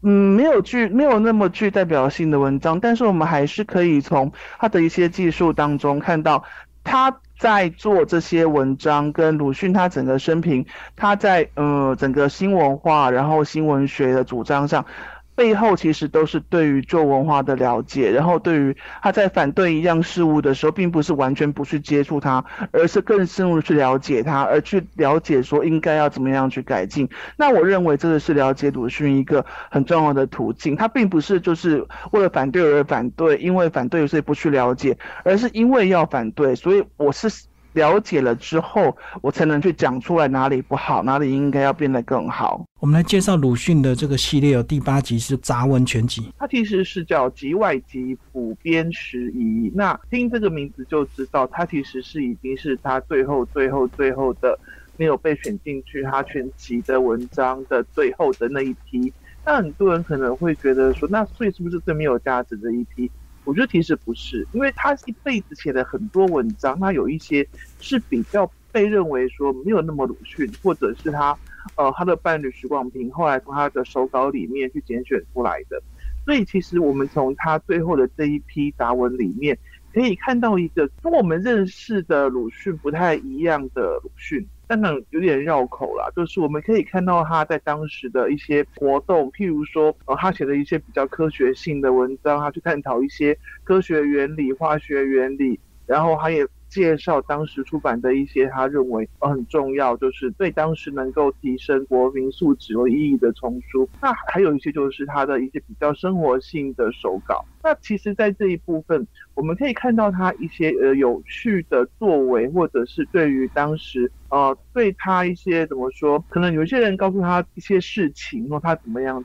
嗯，没有具没有那么具代表性的文章，但是我们还是可以从他的一些技术当中看到他在做这些文章，跟鲁迅他整个生平，他在呃整个新文化然后新文学的主张上。背后其实都是对于旧文化的了解，然后对于他在反对一样事物的时候，并不是完全不去接触它，而是更深入的去了解它，而去了解说应该要怎么样去改进。那我认为这个是了解鲁迅一个很重要的途径。他并不是就是为了反对而反对，因为反对所以不去了解，而是因为要反对，所以我是。了解了之后，我才能去讲出来哪里不好，哪里应该要变得更好。我们来介绍鲁迅的这个系列，有第八集是杂文全集，它其实是叫《集外集补编十遗》。那听这个名字就知道，它其实是已经是他最后、最后、最后的没有被选进去他全集的文章的最后的那一批。那很多人可能会觉得说，那所以是不是最没有价值的一批？我觉得其实不是，因为他一辈子写的很多文章，他有一些是比较被认为说没有那么鲁迅，或者是他，呃，他的伴侣徐广平后来从他的手稿里面去拣选出来的。所以其实我们从他最后的这一批杂文里面，可以看到一个跟我们认识的鲁迅不太一样的鲁迅。但然有点绕口了，就是我们可以看到他在当时的一些活动，譬如说，呃，他写的一些比较科学性的文章，他去探讨一些科学原理、化学原理，然后他也。介绍当时出版的一些他认为很重要，就是对当时能够提升国民素质有意义的丛书。那还有一些就是他的一些比较生活性的手稿。那其实，在这一部分，我们可以看到他一些呃有趣的作为，或者是对于当时呃对他一些怎么说，可能有些人告诉他一些事情，说他怎么样。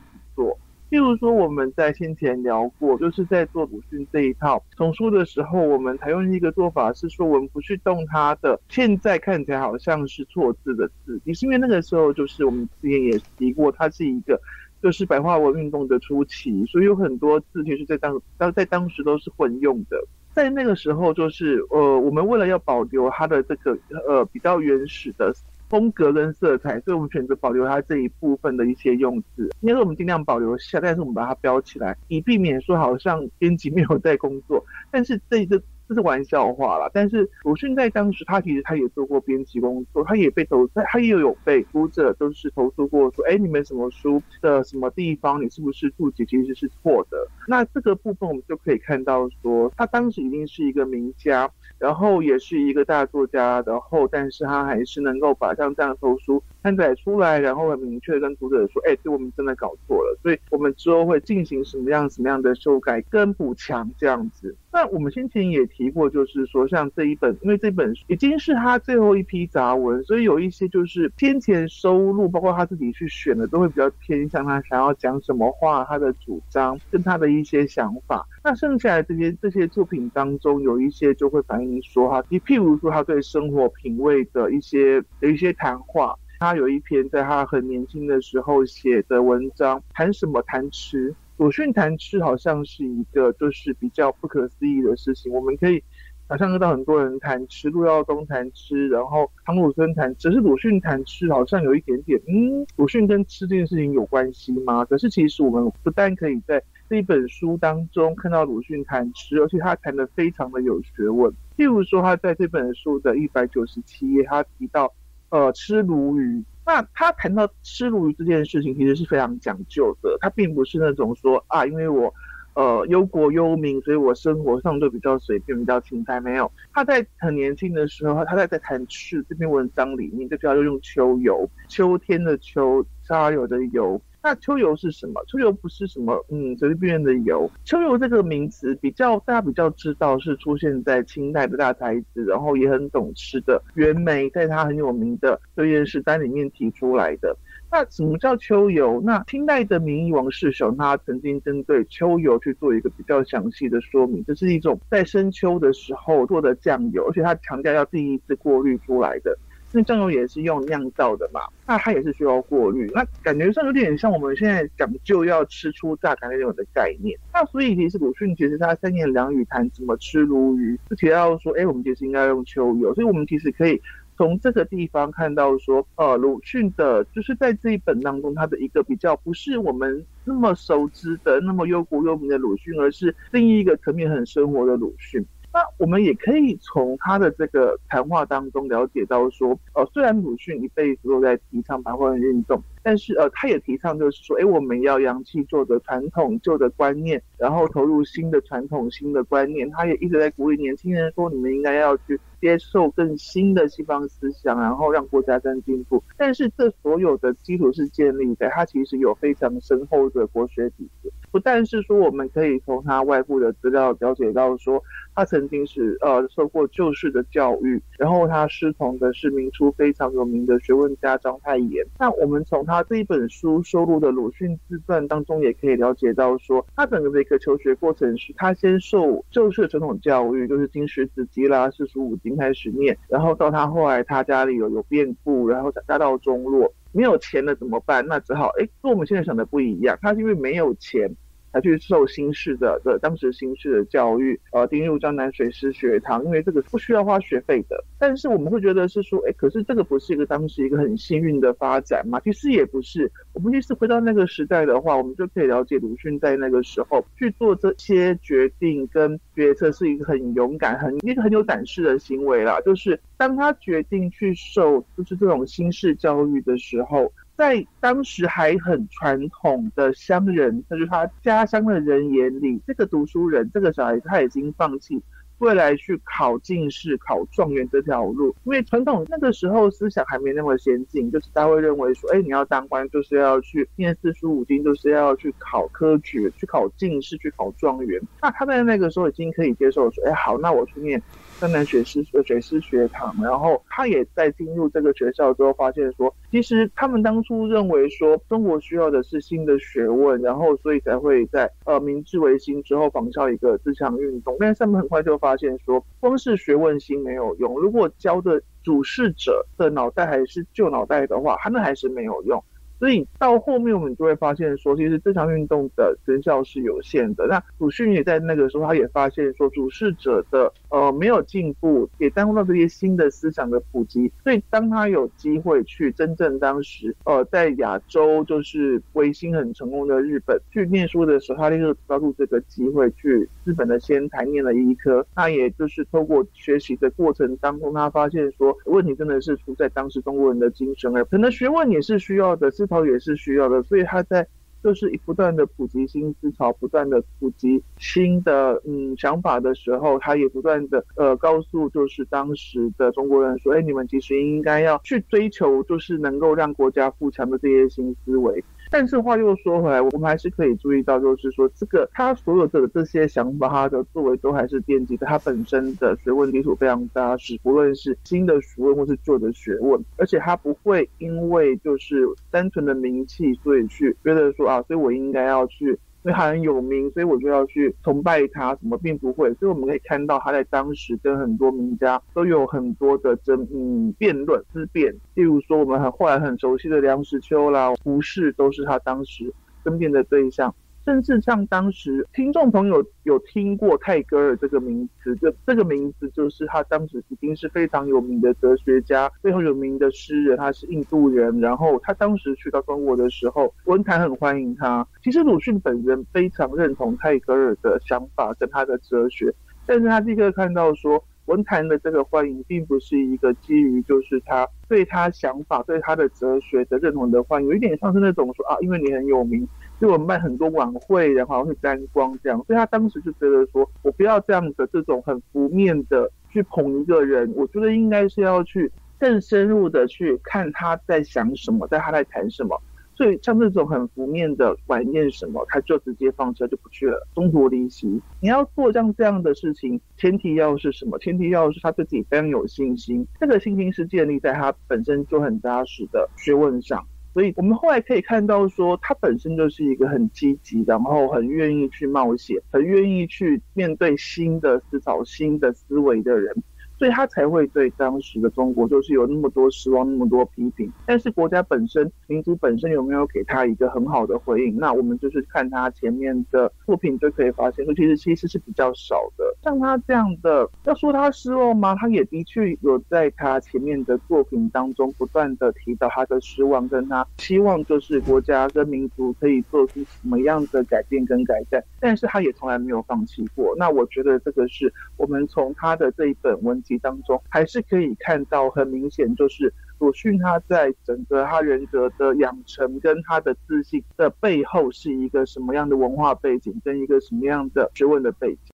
譬如说，我们在先前聊过，就是在做鲁迅这一套丛书的时候，我们采用一个做法是说，我们不去动它的现在看起来好像是错字的字，也是因为那个时候就是我们之前也提过，它是一个就是白话文运动的初期，所以有很多字其实在当当在当时都是混用的。在那个时候，就是呃，我们为了要保留它的这个呃比较原始的。风格跟色彩，所以我们选择保留它这一部分的一些用字。应该说我们尽量保留下，但是我们把它标起来，以避免说好像编辑没有在工作。但是这一个这是玩笑话啦。但是鲁迅在当时，他其实他也做过编辑工作，他也被投，他也有被读者都是投诉过，说，哎，你们什么书的什么地方，你是不是注解其实是错的？那这个部分我们就可以看到，说他当时已经是一个名家。然后也是一个大作家然后，但是他还是能够把像这样的投书刊载出来，然后很明确跟读者说，哎，对我们真的搞错了，所以我们之后会进行什么样什么样的修改跟补强这样子。那我们先前也提过，就是说像这一本，因为这本已经是他最后一批杂文，所以有一些就是先前收录，包括他自己去选的，都会比较偏向他想要讲什么话，他的主张跟他的一些想法。那剩下来这些这些作品当中，有一些就会反映说哈，你譬如说他对生活品味的一些的一些谈话，他有一篇在他很年轻的时候写的文章，谈什么谈吃，鲁迅谈吃好像是一个就是比较不可思议的事情，我们可以想象得到很多人谈吃，陆耀东谈吃，然后唐鲁孙谈，只是鲁迅谈吃好像有一点点，嗯，鲁迅跟吃这件事情有关系吗？可是其实我们不但可以在这一本书当中看到鲁迅谈吃，而且他谈的非常的有学问。譬如说，他在这本书的一百九十七页，他提到，呃，吃鲈鱼。那他谈到吃鲈鱼这件事情，其实是非常讲究的。他并不是那种说啊，因为我，呃，忧国忧民，所以我生活上就比较随便，比较清淡。没有，他在很年轻的时候，他在在谈吃这篇文章里面，就主要用秋游，秋天的秋，沙游的游。那秋游是什么？秋游不是什么嗯随随便便的游。秋游这个名词比较大家比较知道是出现在清代的大才子，然后也很懂吃的袁枚在他很有名的《秋夜食单》里面提出来的。那什么叫秋游？那清代的名医王世雄他曾经针对秋游去做一个比较详细的说明，这是一种在深秋的时候做的酱油，而且他强调要第一次过滤出来的。那酱油也是用酿造的嘛，那它也是需要过滤，那感觉上有点像我们现在讲究要吃出榨干那种的概念。那所以其实鲁迅其实他三言两语谈怎么吃鲈鱼，就提到说，哎，我们其实应该用秋油，所以我们其实可以从这个地方看到说，呃，鲁迅的就是在这一本当中，他的一个比较不是我们那么熟知的那么忧国忧民的鲁迅，而是另一个层面很生活的鲁迅。那我们也可以从他的这个谈话当中了解到说，呃，虽然鲁迅一辈子都在提倡白话文运动，但是呃，他也提倡就是说，哎，我们要扬弃旧的传统、旧的观念，然后投入新的传统、新的观念。他也一直在鼓励年轻人说，你们应该要去接受更新的西方思想，然后让国家更进步。但是这所有的基础是建立在他其实有非常深厚的国学底子。不但是说，我们可以从他外部的资料了解到，说他曾经是呃受过旧式的教育，然后他师从的是明初非常有名的学问家章太炎。那我们从他他这一本书收录的鲁迅自传当中，也可以了解到，说他整个的一个求学过程是，他先受旧式传统教育，就是经史子集啦、四书五经开始念，然后到他后来他家里有有变故，然后家道中落，没有钱了怎么办？那只好哎，跟我们现在想的不一样，他是因为没有钱。才去受新式的的当时新式的教育，呃，进入江南水师学堂，因为这个不需要花学费的。但是我们会觉得是说，哎，可是这个不是一个当时一个很幸运的发展嘛？其实也不是。我们其实回到那个时代的话，我们就可以了解鲁迅在那个时候去做这些决定跟决策是一个很勇敢、很一个很有胆识的行为啦。就是当他决定去受就是这种新式教育的时候。在当时还很传统的乡人，就是他家乡的人眼里，这个读书人，这个小孩子他已经放弃未来去考进士、考状元这条路，因为传统那个时候思想还没那么先进，就是他会认为说，哎，你要当官就是要去念四书五经，就是要去考科举、去考进士、去考状元。那他在那个时候已经可以接受说，哎，好，那我去念。江南学师学师学堂，然后他也在进入这个学校之后，发现说，其实他们当初认为说，中国需要的是新的学问，然后所以才会在呃明治维新之后仿效一个自强运动。但是他们很快就发现说，光是学问新没有用，如果教的主事者的脑袋还是旧脑袋的话，他们还是没有用。所以到后面我们就会发现说，其实这场运动的成效是有限的。那鲁迅也在那个时候，他也发现说，主事者的呃没有进步，也耽误到这些新的思想的普及。所以当他有机会去真正当时呃在亚洲就是维新很成功的日本去念书的时候，他立刻抓住这个机会去日本的仙台念了医科。那也就是透过学习的过程当中，他发现说问题真的是出在当时中国人的精神，而可能学问也是需要的思考。也是需要的，所以他在就是不断的普及新思潮，不断的普及新的嗯想法的时候，他也不断的呃告诉就是当时的中国人说，哎，你们其实应该要去追求就是能够让国家富强的这些新思维。但是话又说回来，我们还是可以注意到，就是说这个他所有的这些想法，他的作为都还是奠基的他本身的学问基础非常扎实，不论是新的学问或是旧的学问，而且他不会因为就是单纯的名气，所以去觉得说啊，所以我应该要去。因为他很有名，所以我就要去崇拜他，什么并不会。所以我们可以看到他在当时跟很多名家都有很多的争嗯辩论思辨。例如说我们很后来很熟悉的梁实秋啦、胡适，都是他当时争辩的对象。甚至像当时听众朋友有听过泰戈尔这个名词，就这个名字就是他当时已经是非常有名的哲学家，非常有名的诗人，他是印度人。然后他当时去到中国的时候，文坛很欢迎他。其实鲁迅本人非常认同泰戈尔的想法跟他的哲学，但是他立刻看到说，文坛的这个欢迎并不是一个基于就是他对他想法、对他的哲学的认同的欢迎，有一点像是那种说啊，因为你很有名。就我们办很多晚会，然后会沾光这样，所以他当时就觉得说，我不要这样的这种很浮面的去捧一个人，我觉得应该是要去更深入的去看他在想什么，在他在谈什么。所以像这种很浮面的晚宴什么，他就直接放车就不去了，中途离席。你要做像这样的事情，前提要是什么？前提要是他对自己非常有信心，这个信心是建立在他本身就很扎实的学问上。所以我们后来可以看到，说他本身就是一个很积极，然后很愿意去冒险，很愿意去面对新的思潮、新的思维的人。所以他才会对当时的中国就是有那么多失望，那么多批评。但是国家本身、民族本身有没有给他一个很好的回应？那我们就是看他前面的作品就可以发现，说其实其实是比较少的。像他这样的，要说他失望吗？他也的确有在他前面的作品当中不断的提到他的失望，跟他希望就是国家跟民族可以做出什么样的改变跟改善。但是他也从来没有放弃过。那我觉得这个是我们从他的这一本文集。当中还是可以看到很明显，就是鲁迅他在整个他人格的养成跟他的自信的背后是一个什么样的文化背景，跟一个什么样的学问的背景。